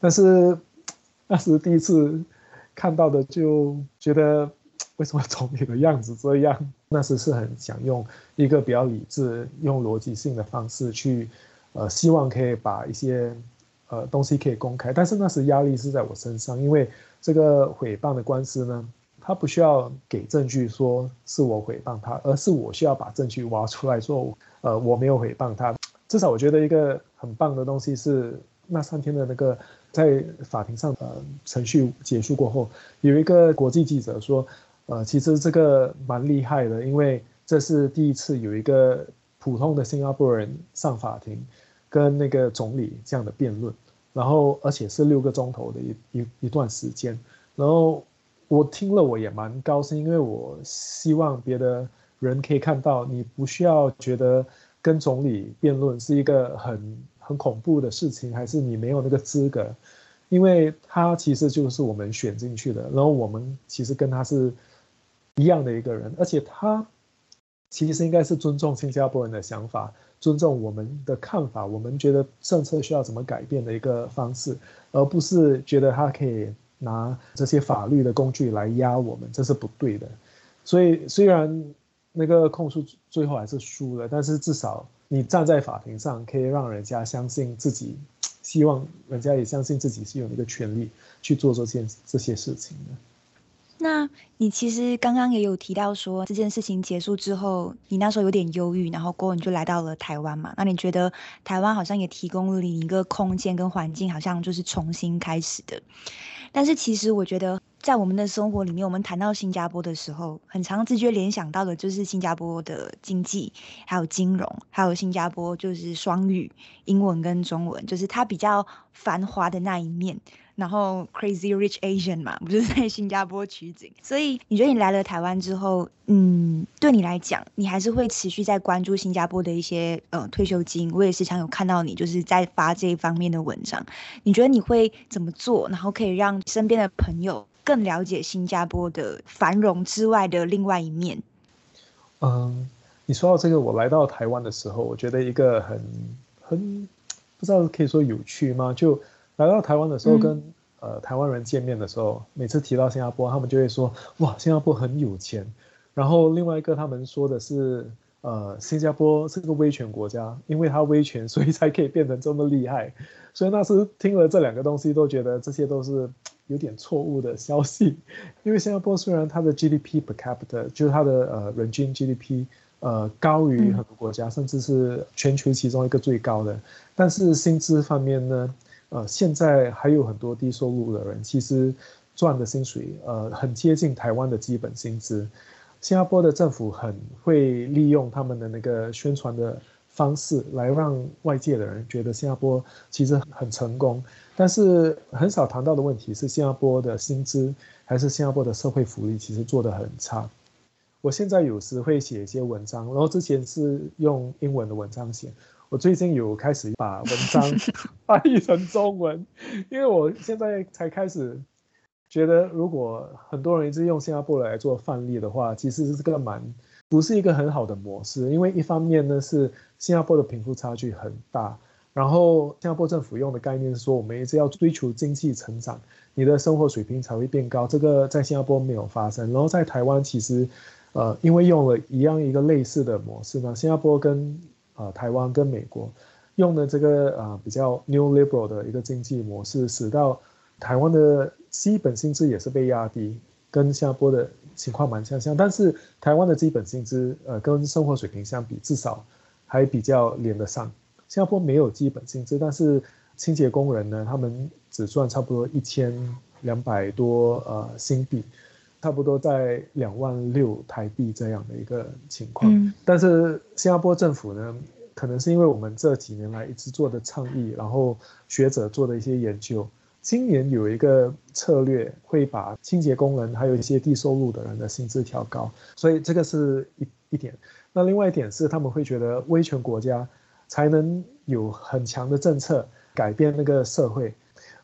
但是那时第一次看到的就觉得为什么总理的样子这样？那时是很想用一个比较理智、用逻辑性的方式去，呃，希望可以把一些。呃，东西可以公开，但是那时压力是在我身上，因为这个诽谤的官司呢，他不需要给证据说是我诽谤他，而是我需要把证据挖出来说，呃，我没有诽谤他。至少我觉得一个很棒的东西是那三天的那个在法庭上，呃，程序结束过后，有一个国际记者说，呃，其实这个蛮厉害的，因为这是第一次有一个普通的新加坡人上法庭。跟那个总理这样的辩论，然后而且是六个钟头的一一一段时间，然后我听了我也蛮高兴，因为我希望别的人可以看到，你不需要觉得跟总理辩论是一个很很恐怖的事情，还是你没有那个资格，因为他其实就是我们选进去的，然后我们其实跟他是一样的一个人，而且他其实应该是尊重新加坡人的想法。尊重我们的看法，我们觉得政策需要怎么改变的一个方式，而不是觉得他可以拿这些法律的工具来压我们，这是不对的。所以虽然那个控诉最后还是输了，但是至少你站在法庭上，可以让人家相信自己，希望人家也相信自己是有那个权利去做这件这些事情的。那你其实刚刚也有提到说，这件事情结束之后，你那时候有点忧郁，然后过后你就来到了台湾嘛。那你觉得台湾好像也提供了你一个空间跟环境，好像就是重新开始的。但是其实我觉得，在我们的生活里面，我们谈到新加坡的时候，很常直觉联想到的就是新加坡的经济，还有金融，还有新加坡就是双语，英文跟中文，就是它比较繁华的那一面。然后 Crazy Rich Asian 嘛，不就是在新加坡取景，所以你觉得你来了台湾之后，嗯，对你来讲，你还是会持续在关注新加坡的一些呃退休金？我也时常有看到你就是在发这一方面的文章。你觉得你会怎么做，然后可以让身边的朋友更了解新加坡的繁荣之外的另外一面？嗯，你说到这个，我来到台湾的时候，我觉得一个很很不知道可以说有趣吗？就来到台湾的时候跟，跟、嗯、呃台湾人见面的时候，每次提到新加坡，他们就会说：“哇，新加坡很有钱。”然后另外一个他们说的是：“呃，新加坡是个威权国家，因为它威权，所以才可以变成这么厉害。”所以那时听了这两个东西，都觉得这些都是有点错误的消息。因为新加坡虽然它的 GDP per capita 就是它的呃人均 GDP 呃高于很多国家，嗯、甚至是全球其中一个最高的，但是薪资方面呢？呃，现在还有很多低收入的人，其实赚的薪水，呃，很接近台湾的基本薪资。新加坡的政府很会利用他们的那个宣传的方式，来让外界的人觉得新加坡其实很成功。但是很少谈到的问题是，新加坡的薪资还是新加坡的社会福利，其实做得很差。我现在有时会写一些文章，然后之前是用英文的文章写。我最近有开始把文章 翻译成中文，因为我现在才开始觉得，如果很多人一直用新加坡来做范例的话，其实是这个蛮不是一个很好的模式。因为一方面呢是新加坡的贫富差距很大，然后新加坡政府用的概念是说，我们一直要追求经济成长，你的生活水平才会变高。这个在新加坡没有发生，然后在台湾其实，呃，因为用了一样一个类似的模式呢，新加坡跟啊，台湾跟美国用的这个啊比较 new liberal 的一个经济模式，使到台湾的基本薪资也是被压低，跟新加坡的情况蛮相像。但是台湾的基本薪资，呃，跟生活水平相比，至少还比较连得上。新加坡没有基本薪资，但是清洁工人呢，他们只赚差不多一千两百多呃新币。差不多在两万六台币这样的一个情况，嗯，但是新加坡政府呢，可能是因为我们这几年来一直做的倡议，然后学者做的一些研究，今年有一个策略会把清洁工人还有一些低收入的人的薪资调高，所以这个是一一点。那另外一点是他们会觉得威权国家才能有很强的政策改变那个社会。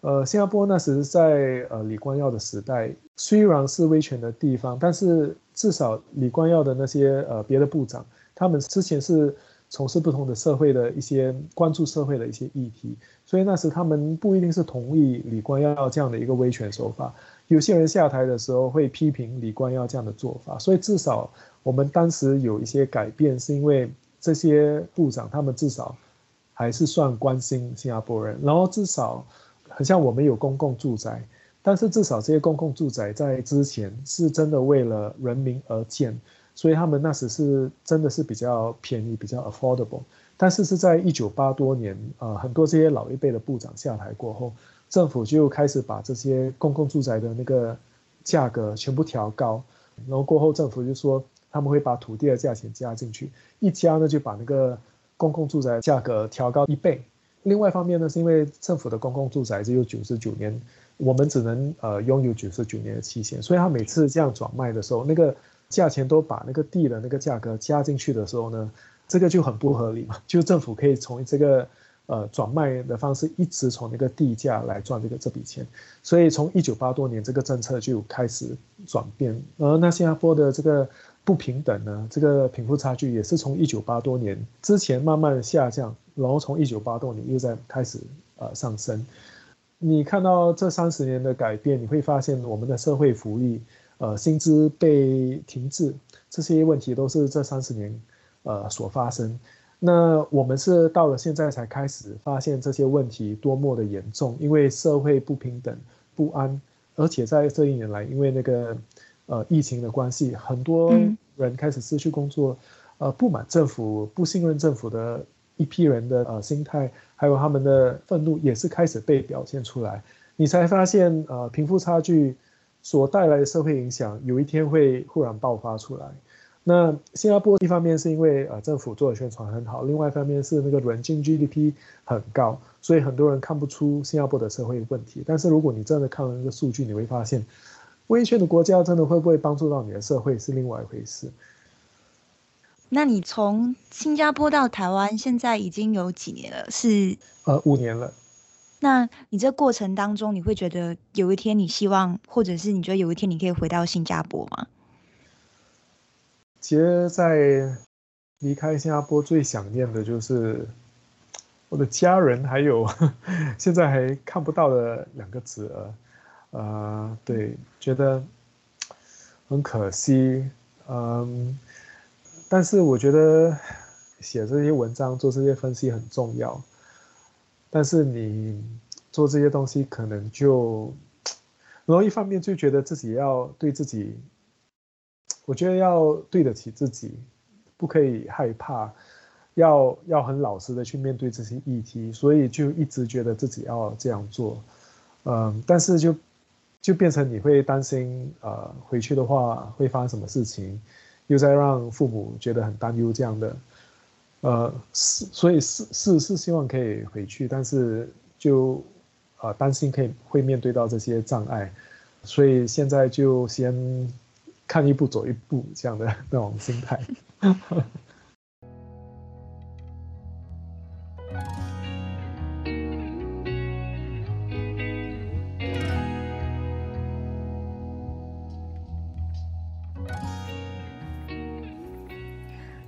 呃，新加坡那时在呃李光耀的时代，虽然是威权的地方，但是至少李光耀的那些呃别的部长，他们之前是从事不同的社会的一些关注社会的一些议题，所以那时他们不一定是同意李光耀这样的一个威权手法。有些人下台的时候会批评李光耀这样的做法，所以至少我们当时有一些改变，是因为这些部长他们至少还是算关心新加坡人，然后至少。很像我们有公共住宅，但是至少这些公共住宅在之前是真的为了人民而建，所以他们那时是真的是比较便宜，比较 affordable。但是是在一九八多年，呃，很多这些老一辈的部长下台过后，政府就开始把这些公共住宅的那个价格全部调高，然后过后政府就说他们会把土地的价钱加进去，一加呢就把那个公共住宅价格调高一倍。另外一方面呢，是因为政府的公共住宅只有九十九年，我们只能呃拥有九十九年的期限，所以他每次这样转卖的时候，那个价钱都把那个地的那个价格加进去的时候呢，这个就很不合理嘛。就政府可以从这个呃转卖的方式一直从那个地价来赚这个这笔钱，所以从一九八多年这个政策就开始转变，而那新加坡的这个。不平等呢，这个贫富差距也是从一九八多年之前慢慢的下降，然后从一九八多年又在开始呃上升。你看到这三十年的改变，你会发现我们的社会福利，呃，薪资被停滞，这些问题都是这三十年呃所发生。那我们是到了现在才开始发现这些问题多么的严重，因为社会不平等、不安，而且在这一年来，因为那个呃疫情的关系，很多人开始失去工作，呃，不满政府、不信任政府的一批人的呃心态，还有他们的愤怒，也是开始被表现出来。你才发现，呃，贫富差距所带来的社会影响，有一天会忽然爆发出来。那新加坡一方面是因为呃政府做的宣传很好，另外一方面是那个人均 GDP 很高，所以很多人看不出新加坡的社会问题。但是如果你真的看了那个数据，你会发现，威权的国家真的会不会帮助到你的社会是另外一回事。那你从新加坡到台湾，现在已经有几年了？是呃五年了。那你这过程当中，你会觉得有一天你希望，或者是你觉得有一天你可以回到新加坡吗？其实，在离开新加坡最想念的就是我的家人，还有 现在还看不到的两个侄儿。呃，对，觉得很可惜。嗯，但是我觉得写这些文章、做这些分析很重要。但是你做这些东西，可能就，然后一方面就觉得自己要对自己。我觉得要对得起自己，不可以害怕，要要很老实的去面对这些议题，所以就一直觉得自己要这样做，嗯，但是就就变成你会担心，呃，回去的话会发生什么事情，又在让父母觉得很担忧这样的，呃，是，所以是是是希望可以回去，但是就呃担心可以会面对到这些障碍，所以现在就先。看一步走一步，这样的那种心态。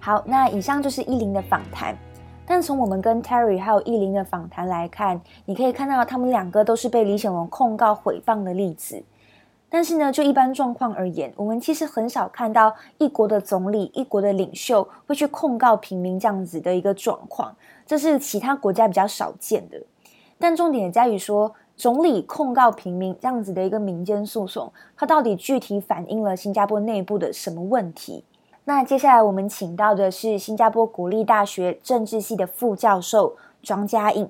好，那以上就是依林的访谈。但从我们跟 Terry 还有依林的访谈来看，你可以看到他们两个都是被李显龙控告诽谤的例子。但是呢，就一般状况而言，我们其实很少看到一国的总理、一国的领袖会去控告平民这样子的一个状况，这是其他国家比较少见的。但重点在于说，总理控告平民这样子的一个民间诉讼，它到底具体反映了新加坡内部的什么问题？那接下来我们请到的是新加坡国立大学政治系的副教授庄家颖。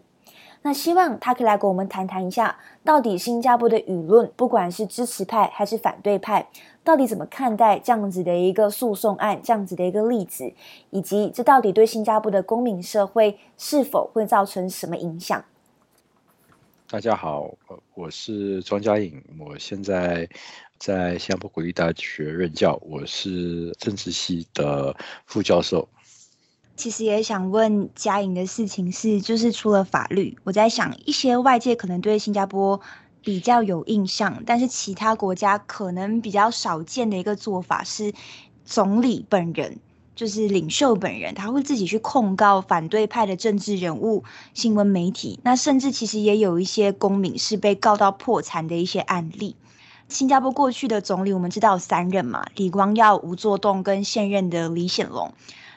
那希望他可以来跟我们谈谈一下，到底新加坡的舆论，不管是支持派还是反对派，到底怎么看待这样子的一个诉讼案，这样子的一个例子，以及这到底对新加坡的公民社会是否会造成什么影响？大家好，我是庄家颖，我现在在新加坡国立大学任教，我是政治系的副教授。其实也想问嘉颖的事情是，就是除了法律，我在想一些外界可能对新加坡比较有印象，但是其他国家可能比较少见的一个做法是，总理本人就是领袖本人，他会自己去控告反对派的政治人物、新闻媒体，那甚至其实也有一些公民是被告到破产的一些案例。新加坡过去的总理我们知道有三任嘛，李光耀、吴作栋跟现任的李显龙。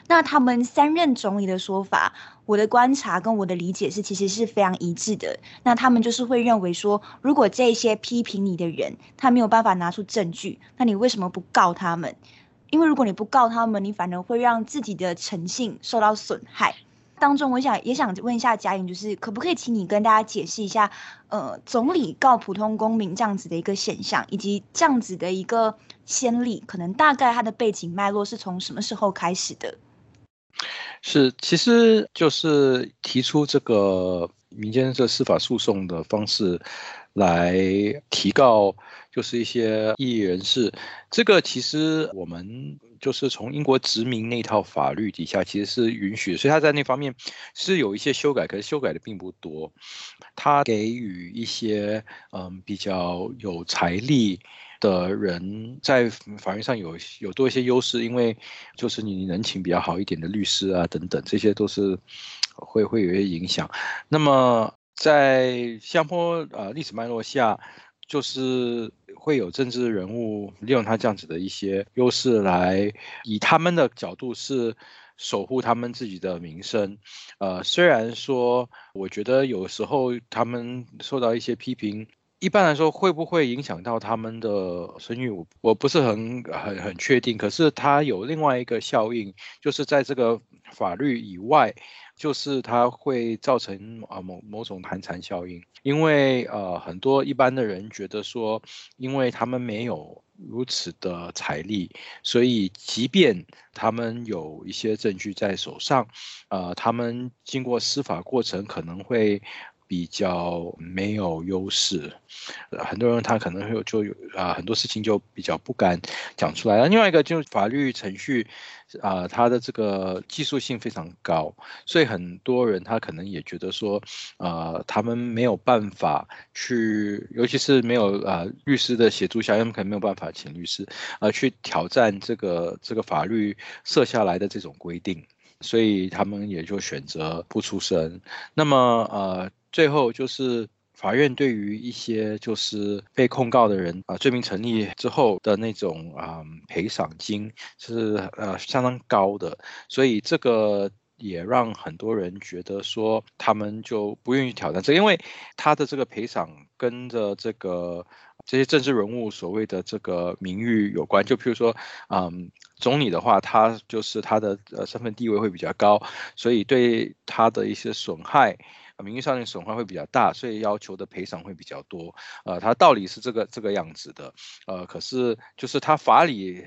那他们三任总理的说法，我的观察跟我的理解是，其实是非常一致的。那他们就是会认为说，如果这些批评你的人，他没有办法拿出证据，那你为什么不告他们？因为如果你不告他们，你反而会让自己的诚信受到损害。当中，我想也想问一下家颖，就是可不可以请你跟大家解释一下，呃，总理告普通公民这样子的一个现象，以及这样子的一个先例，可能大概它的背景脉络是从什么时候开始的？是，其实就是提出这个民间这司法诉讼的方式来提告，就是一些异议人士。这个其实我们就是从英国殖民那套法律底下，其实是允许，所以他在那方面是有一些修改，可是修改的并不多。他给予一些嗯比较有财力。的人在法院上有有多一些优势，因为就是你人情比较好一点的律师啊等等，这些都是会会有一些影响。那么在香坡呃历史脉络下，就是会有政治人物利用他这样子的一些优势来以他们的角度是守护他们自己的名声。呃，虽然说我觉得有时候他们受到一些批评。一般来说，会不会影响到他们的声誉？我我不是很很很确定。可是它有另外一个效应，就是在这个法律以外，就是它会造成啊某某种寒蝉效应。因为呃很多一般的人觉得说，因为他们没有如此的财力，所以即便他们有一些证据在手上，呃，他们经过司法过程可能会。比较没有优势，很多人他可能会有就有啊很多事情就比较不敢讲出来。另外一个就是法律程序啊，它的这个技术性非常高，所以很多人他可能也觉得说，呃，他们没有办法去，尤其是没有啊律师的协助下，他们可能没有办法请律师啊去挑战这个这个法律设下来的这种规定，所以他们也就选择不出声。那么呃。最后就是法院对于一些就是被控告的人啊，罪名成立之后的那种啊赔偿金是呃相当高的，所以这个也让很多人觉得说他们就不愿意挑战这，因为他的这个赔偿跟着这个这些政治人物所谓的这个名誉有关，就譬如说嗯总理的话，他就是他的呃身份地位会比较高，所以对他的一些损害。名誉上的损坏会比较大，所以要求的赔偿会比较多。呃，它道理是这个这个样子的，呃，可是就是它法理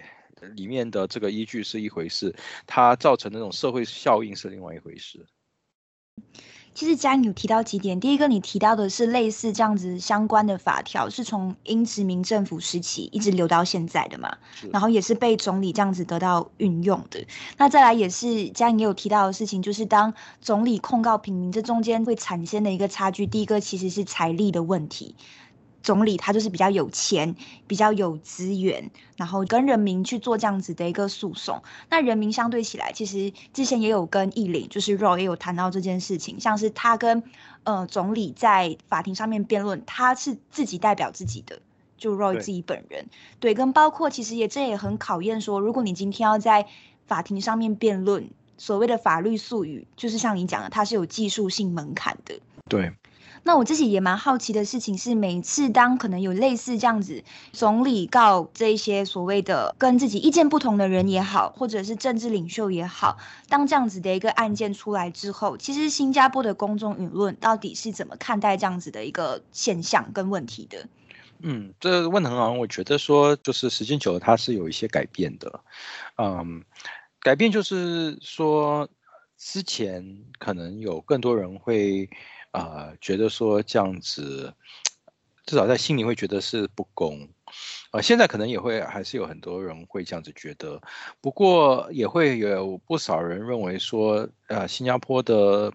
里面的这个依据是一回事，它造成那种社会效应是另外一回事。其实佳颖有提到几点，第一个你提到的是类似这样子相关的法条，是从英殖民政府时期一直留到现在的嘛？然后也是被总理这样子得到运用的。那再来也是佳颖也有提到的事情，就是当总理控告平民，这中间会产生的一个差距。第一个其实是财力的问题。总理他就是比较有钱，比较有资源，然后跟人民去做这样子的一个诉讼。那人民相对起来，其实之前也有跟易林，就是 Roy 也有谈到这件事情，像是他跟呃总理在法庭上面辩论，他是自己代表自己的，就 Roy 自己本人，对，对，跟包括其实也这也很考验说，如果你今天要在法庭上面辩论，所谓的法律术语，就是像你讲的，它是有技术性门槛的，对。那我自己也蛮好奇的事情是，每次当可能有类似这样子，总理告这些所谓的跟自己意见不同的人也好，或者是政治领袖也好，当这样子的一个案件出来之后，其实新加坡的公众舆论到底是怎么看待这样子的一个现象跟问题的？嗯，这问得很好，我觉得说就是时间久了，它是有一些改变的。嗯，改变就是说之前可能有更多人会。啊、觉得说这样子，至少在心里会觉得是不公，啊、现在可能也会还是有很多人会这样子觉得，不过也会有不少人认为说，呃，新加坡的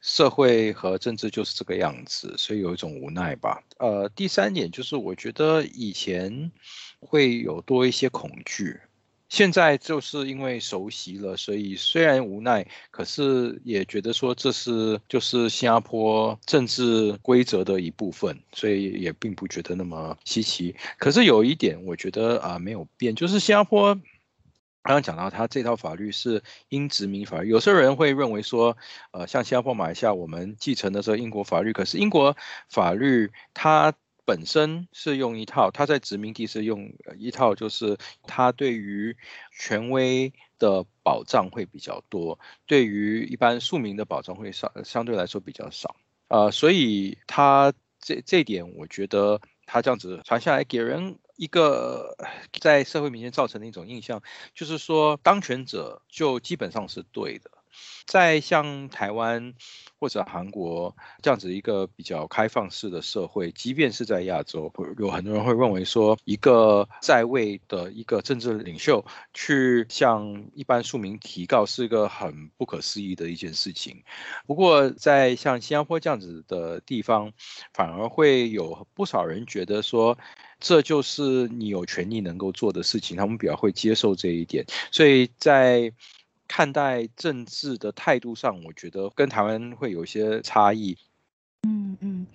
社会和政治就是这个样子，所以有一种无奈吧。呃，第三点就是我觉得以前会有多一些恐惧。现在就是因为熟悉了，所以虽然无奈，可是也觉得说这是就是新加坡政治规则的一部分，所以也并不觉得那么稀奇。可是有一点，我觉得啊没有变，就是新加坡刚刚讲到，他这套法律是英殖民法律。有些人会认为说，呃，像新加坡、马来西亚，我们继承的是英国法律，可是英国法律它。本身是用一套，他在殖民地是用一套，就是他对于权威的保障会比较多，对于一般庶民的保障会相相对来说比较少。呃，所以他这这点，我觉得他这样子传下来，给人一个在社会面前造成的一种印象，就是说当权者就基本上是对的。在像台湾或者韩国这样子一个比较开放式的社会，即便是在亚洲，有很多人会认为说，一个在位的一个政治领袖去向一般庶民提告是一个很不可思议的一件事情。不过，在像新加坡这样子的地方，反而会有不少人觉得说，这就是你有权利能够做的事情，他们比较会接受这一点。所以在看待政治的态度上，我觉得跟台湾会有一些差异。嗯嗯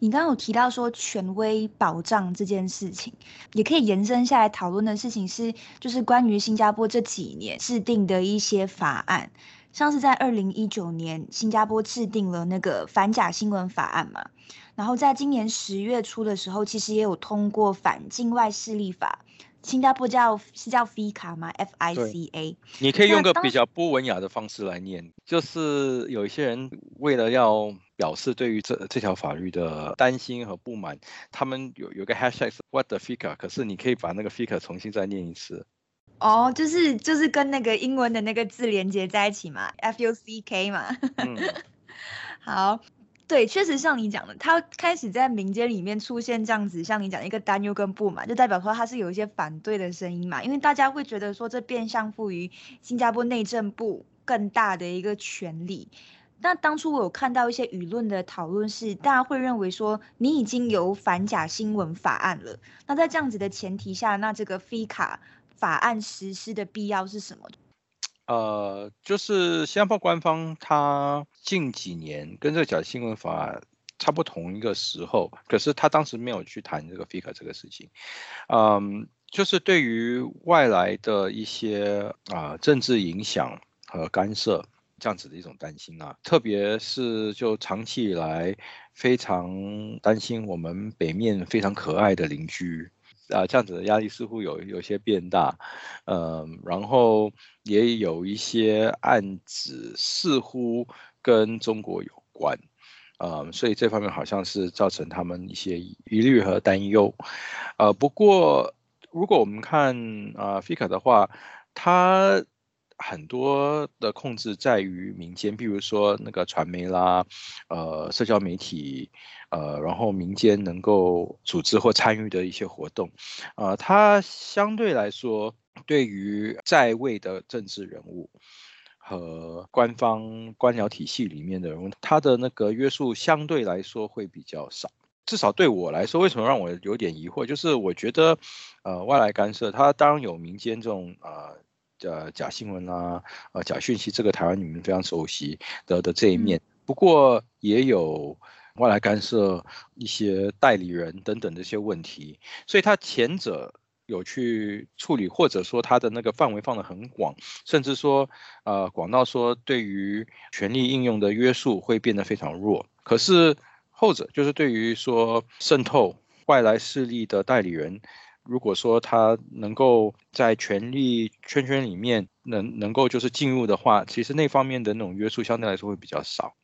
你刚刚有提到说权威保障这件事情，也可以延伸下来讨论的事情是，就是关于新加坡这几年制定的一些法案，像是在二零一九年，新加坡制定了那个反假新闻法案嘛，然后在今年十月初的时候，其实也有通过反境外势力法。新加坡叫是叫 FICA 吗？F I C A。你可以用个比较不文雅的方式来念，就是有一些人为了要表示对于这这条法律的担心和不满，他们有有个 hashtag What the FICA，可是你可以把那个 FICA 重新再念一次。哦，就是就是跟那个英文的那个字连接在一起嘛，F U C K 嘛。嗯，好。对，确实像你讲的，他开始在民间里面出现这样子，像你讲的一个担忧跟不满，就代表说他是有一些反对的声音嘛，因为大家会觉得说这变相赋予新加坡内政部更大的一个权力。那当初我有看到一些舆论的讨论是，大家会认为说你已经有反假新闻法案了，那在这样子的前提下，那这个 FICA 法案实施的必要是什么？呃，就是新加坡官方，他近几年跟这个假新闻法差不同一个时候，可是他当时没有去谈这个 FICA 这个事情。嗯，就是对于外来的一些啊、政治影响和干涉这样子的一种担心啊，特别是就长期以来非常担心我们北面非常可爱的邻居。啊，这样子的压力似乎有有些变大，嗯，然后也有一些案子似乎跟中国有关，嗯，所以这方面好像是造成他们一些疑虑和担忧，呃，不过如果我们看啊 FICA 的话，它很多的控制在于民间，比如说那个传媒啦，呃，社交媒体，呃，然后民间能够组织或参与的一些活动，呃，它相对来说，对于在位的政治人物和官方官僚体系里面的人物，它的那个约束相对来说会比较少。至少对我来说，为什么让我有点疑惑？就是我觉得，呃，外来干涉，它当然有民间这种啊。呃呃，假新闻啊，呃，假讯息，这个台湾你们非常熟悉的的这一面。不过也有外来干涉一些代理人等等这些问题，所以他前者有去处理，或者说他的那个范围放得很广，甚至说呃广到说对于权力应用的约束会变得非常弱。可是后者就是对于说渗透外来势力的代理人。如果说他能够在权力圈圈里面能能够就是进入的话，其实那方面的那种约束相对来说会比较少。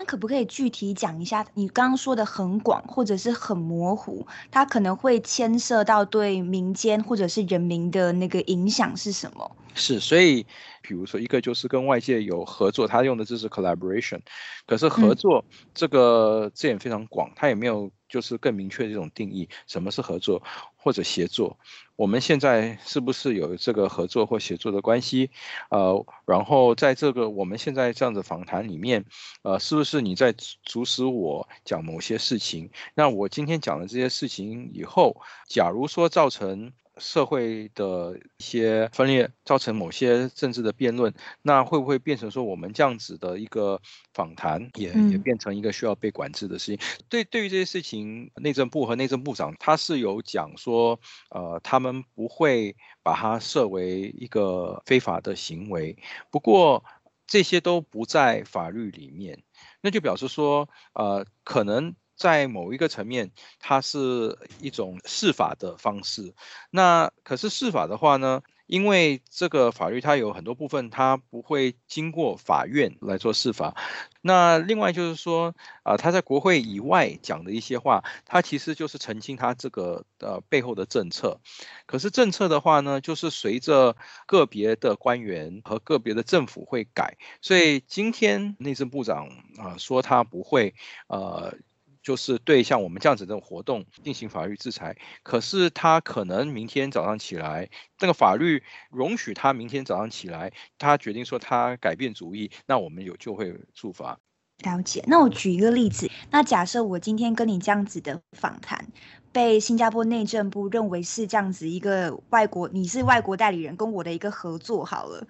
那可不可以具体讲一下？你刚刚说的很广或者是很模糊，它可能会牵涉到对民间或者是人民的那个影响是什么？是，所以比如说一个就是跟外界有合作，他用的字是 collaboration，可是合作这个字眼非常广，他也没有。就是更明确的这种定义，什么是合作或者协作？我们现在是不是有这个合作或协作的关系？呃，然后在这个我们现在这样子访谈里面，呃，是不是你在阻止我讲某些事情？那我今天讲了这些事情以后，假如说造成。社会的一些分裂造成某些政治的辩论，那会不会变成说我们这样子的一个访谈也也变成一个需要被管制的事情？嗯、对，对于这些事情，内政部和内政部长他是有讲说，呃，他们不会把它设为一个非法的行为。不过这些都不在法律里面，那就表示说，呃，可能。在某一个层面，它是一种释法的方式。那可是释法的话呢，因为这个法律它有很多部分，它不会经过法院来做释法。那另外就是说，啊，他在国会以外讲的一些话，他其实就是澄清他这个呃背后的政策。可是政策的话呢，就是随着个别的官员和个别的政府会改。所以今天内政部长啊说他不会呃。就是对像我们这样子的活动进行法律制裁，可是他可能明天早上起来，那个法律容许他明天早上起来，他决定说他改变主意，那我们有就会处罚。了解。那我举一个例子，那假设我今天跟你这样子的访谈，被新加坡内政部认为是这样子一个外国，你是外国代理人跟我的一个合作好了，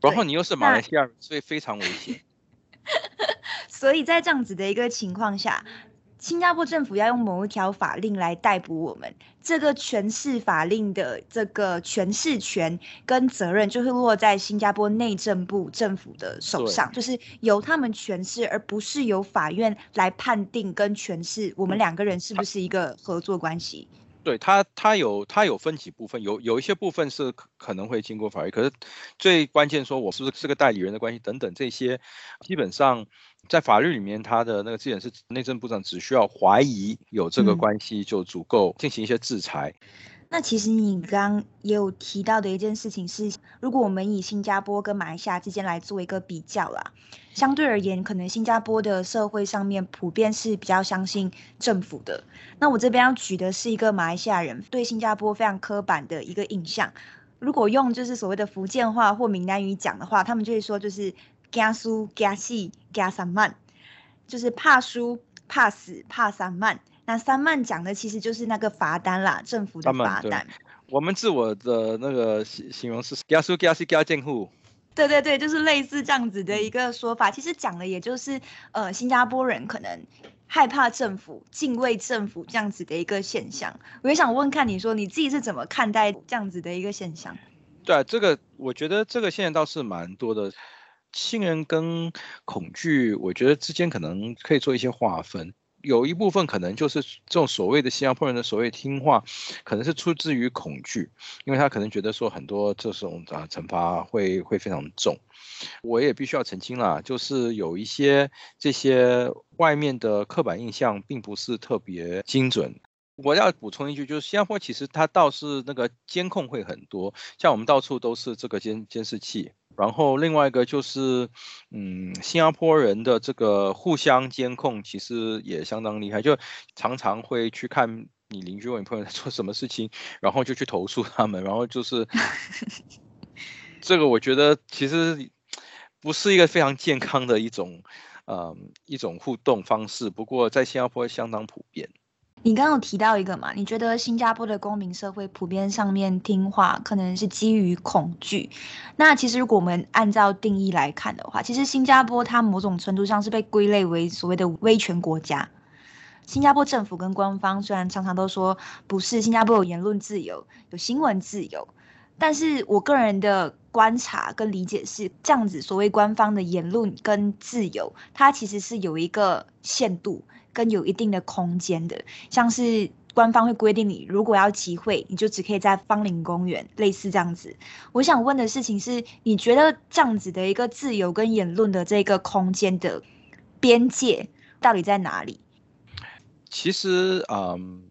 然后你又是马来西亚人，所以非常危险。所以在这样子的一个情况下。新加坡政府要用某一条法令来逮捕我们，这个诠释法令的这个诠释权跟责任就会落在新加坡内政部政府的手上，就是由他们诠释，而不是由法院来判定跟诠释我们两个人是不是一个合作关系。对他，他有他有分几部分，有有一些部分是可能会经过法律，可是最关键说我是不是是个代理人的关系等等这些，基本上在法律里面，他的那个字眼是内政部长只需要怀疑有这个关系就足够进行一些制裁。嗯那其实你刚刚也有提到的一件事情是，如果我们以新加坡跟马来西亚之间来做一个比较啦，相对而言，可能新加坡的社会上面普遍是比较相信政府的。那我这边要举的是一个马来西亚人对新加坡非常刻板的一个印象。如果用就是所谓的福建话或闽南语讲的话，他们就会说就是惊输惊死惊三慢，就是怕输怕死怕三慢。那三慢讲的其实就是那个罚单啦，政府的罚单。我们自我的那个形形容是“加速加息加监护”。对对对，就是类似这样子的一个说法。其实讲的也就是，呃，新加坡人可能害怕政府、敬畏政府这样子的一个现象。我也想问看你说你自己是怎么看待这样子的一个现象？对啊，这个我觉得这个现象倒是蛮多的。信任跟恐惧，我觉得之间可能可以做一些划分。有一部分可能就是这种所谓的新加坡人的所谓听话，可能是出自于恐惧，因为他可能觉得说很多这种啊惩罚会会非常重。我也必须要澄清啦，就是有一些这些外面的刻板印象并不是特别精准。我要补充一句，就是新加坡其实它倒是那个监控会很多，像我们到处都是这个监监视器。然后另外一个就是，嗯，新加坡人的这个互相监控其实也相当厉害，就常常会去看你邻居或你朋友在做什么事情，然后就去投诉他们，然后就是 这个我觉得其实不是一个非常健康的一种，嗯，一种互动方式。不过在新加坡相当普遍。你刚刚有提到一个嘛？你觉得新加坡的公民社会普遍上面听话，可能是基于恐惧。那其实如果我们按照定义来看的话，其实新加坡它某种程度上是被归类为所谓的威权国家。新加坡政府跟官方虽然常常都说不是，新加坡有言论自由，有新闻自由，但是我个人的观察跟理解是这样子：所谓官方的言论跟自由，它其实是有一个限度。跟有一定的空间的，像是官方会规定你如果要集会，你就只可以在芳林公园，类似这样子。我想问的事情是，你觉得这样子的一个自由跟言论的这个空间的边界到底在哪里？其实，嗯。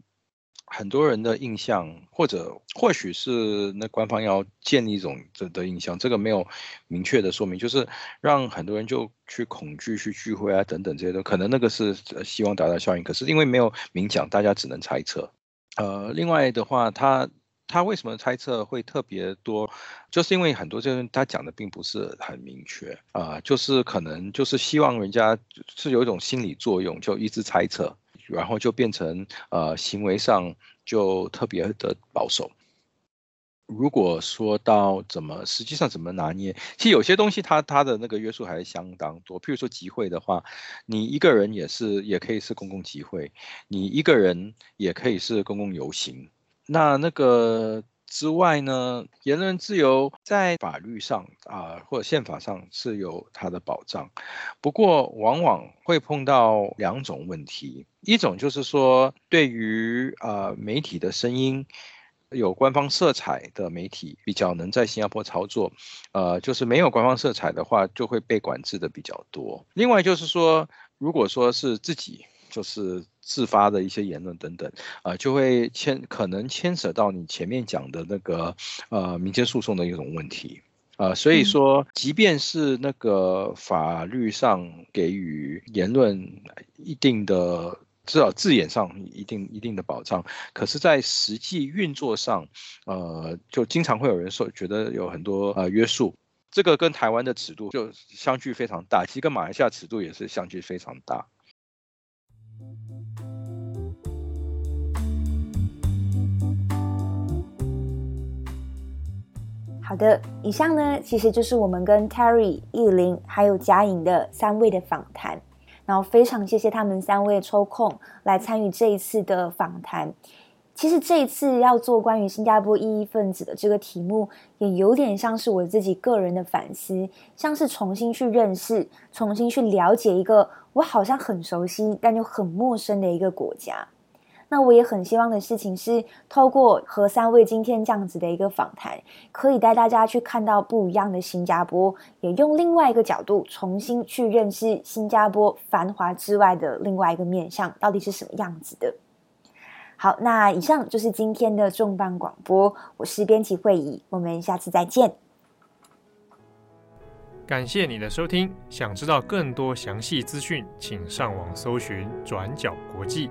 很多人的印象，或者或许是那官方要建立一种这的印象，这个没有明确的说明，就是让很多人就去恐惧去聚会啊等等这些的，可能那个是希望达到效应，可是因为没有明讲，大家只能猜测。呃，另外的话，他他为什么猜测会特别多，就是因为很多这他讲的并不是很明确啊、就是可能就是希望人家是有一种心理作用，就一直猜测。然后就变成呃行为上就特别的保守。如果说到怎么实际上怎么拿捏，其实有些东西它它的那个约束还是相当多。譬如说集会的话，你一个人也是也可以是公共集会，你一个人也可以是公共游行。那那个。之外呢，言论自由在法律上啊、或者宪法上是有它的保障，不过往往会碰到两种问题，一种就是说，对于、呃、媒体的声音有官方色彩的媒体比较能在新加坡操作，呃，就是没有官方色彩的话，就会被管制的比较多。另外就是说，如果说是自己就是。自发的一些言论等等，啊、呃，就会牵可能牵扯到你前面讲的那个呃民间诉讼的一种问题，啊、呃，所以说，即便是那个法律上给予言论一定的至少字眼上一定一定的保障，可是，在实际运作上，呃，就经常会有人说觉得有很多呃约束，这个跟台湾的尺度就相距非常大，其实跟马来西亚尺度也是相距非常大。好的，以上呢，其实就是我们跟 Terry、奕霖还有贾颖的三位的访谈。然后非常谢谢他们三位抽空来参与这一次的访谈。其实这一次要做关于新加坡异议分子的这个题目，也有点像是我自己个人的反思，像是重新去认识、重新去了解一个我好像很熟悉但又很陌生的一个国家。那我也很希望的事情是，透过和三位今天这样子的一个访谈，可以带大家去看到不一样的新加坡，也用另外一个角度重新去认识新加坡繁华之外的另外一个面向，到底是什么样子的。好，那以上就是今天的重磅广播，我是编辑会议，我们下次再见。感谢你的收听，想知道更多详细资讯，请上网搜寻转角国际。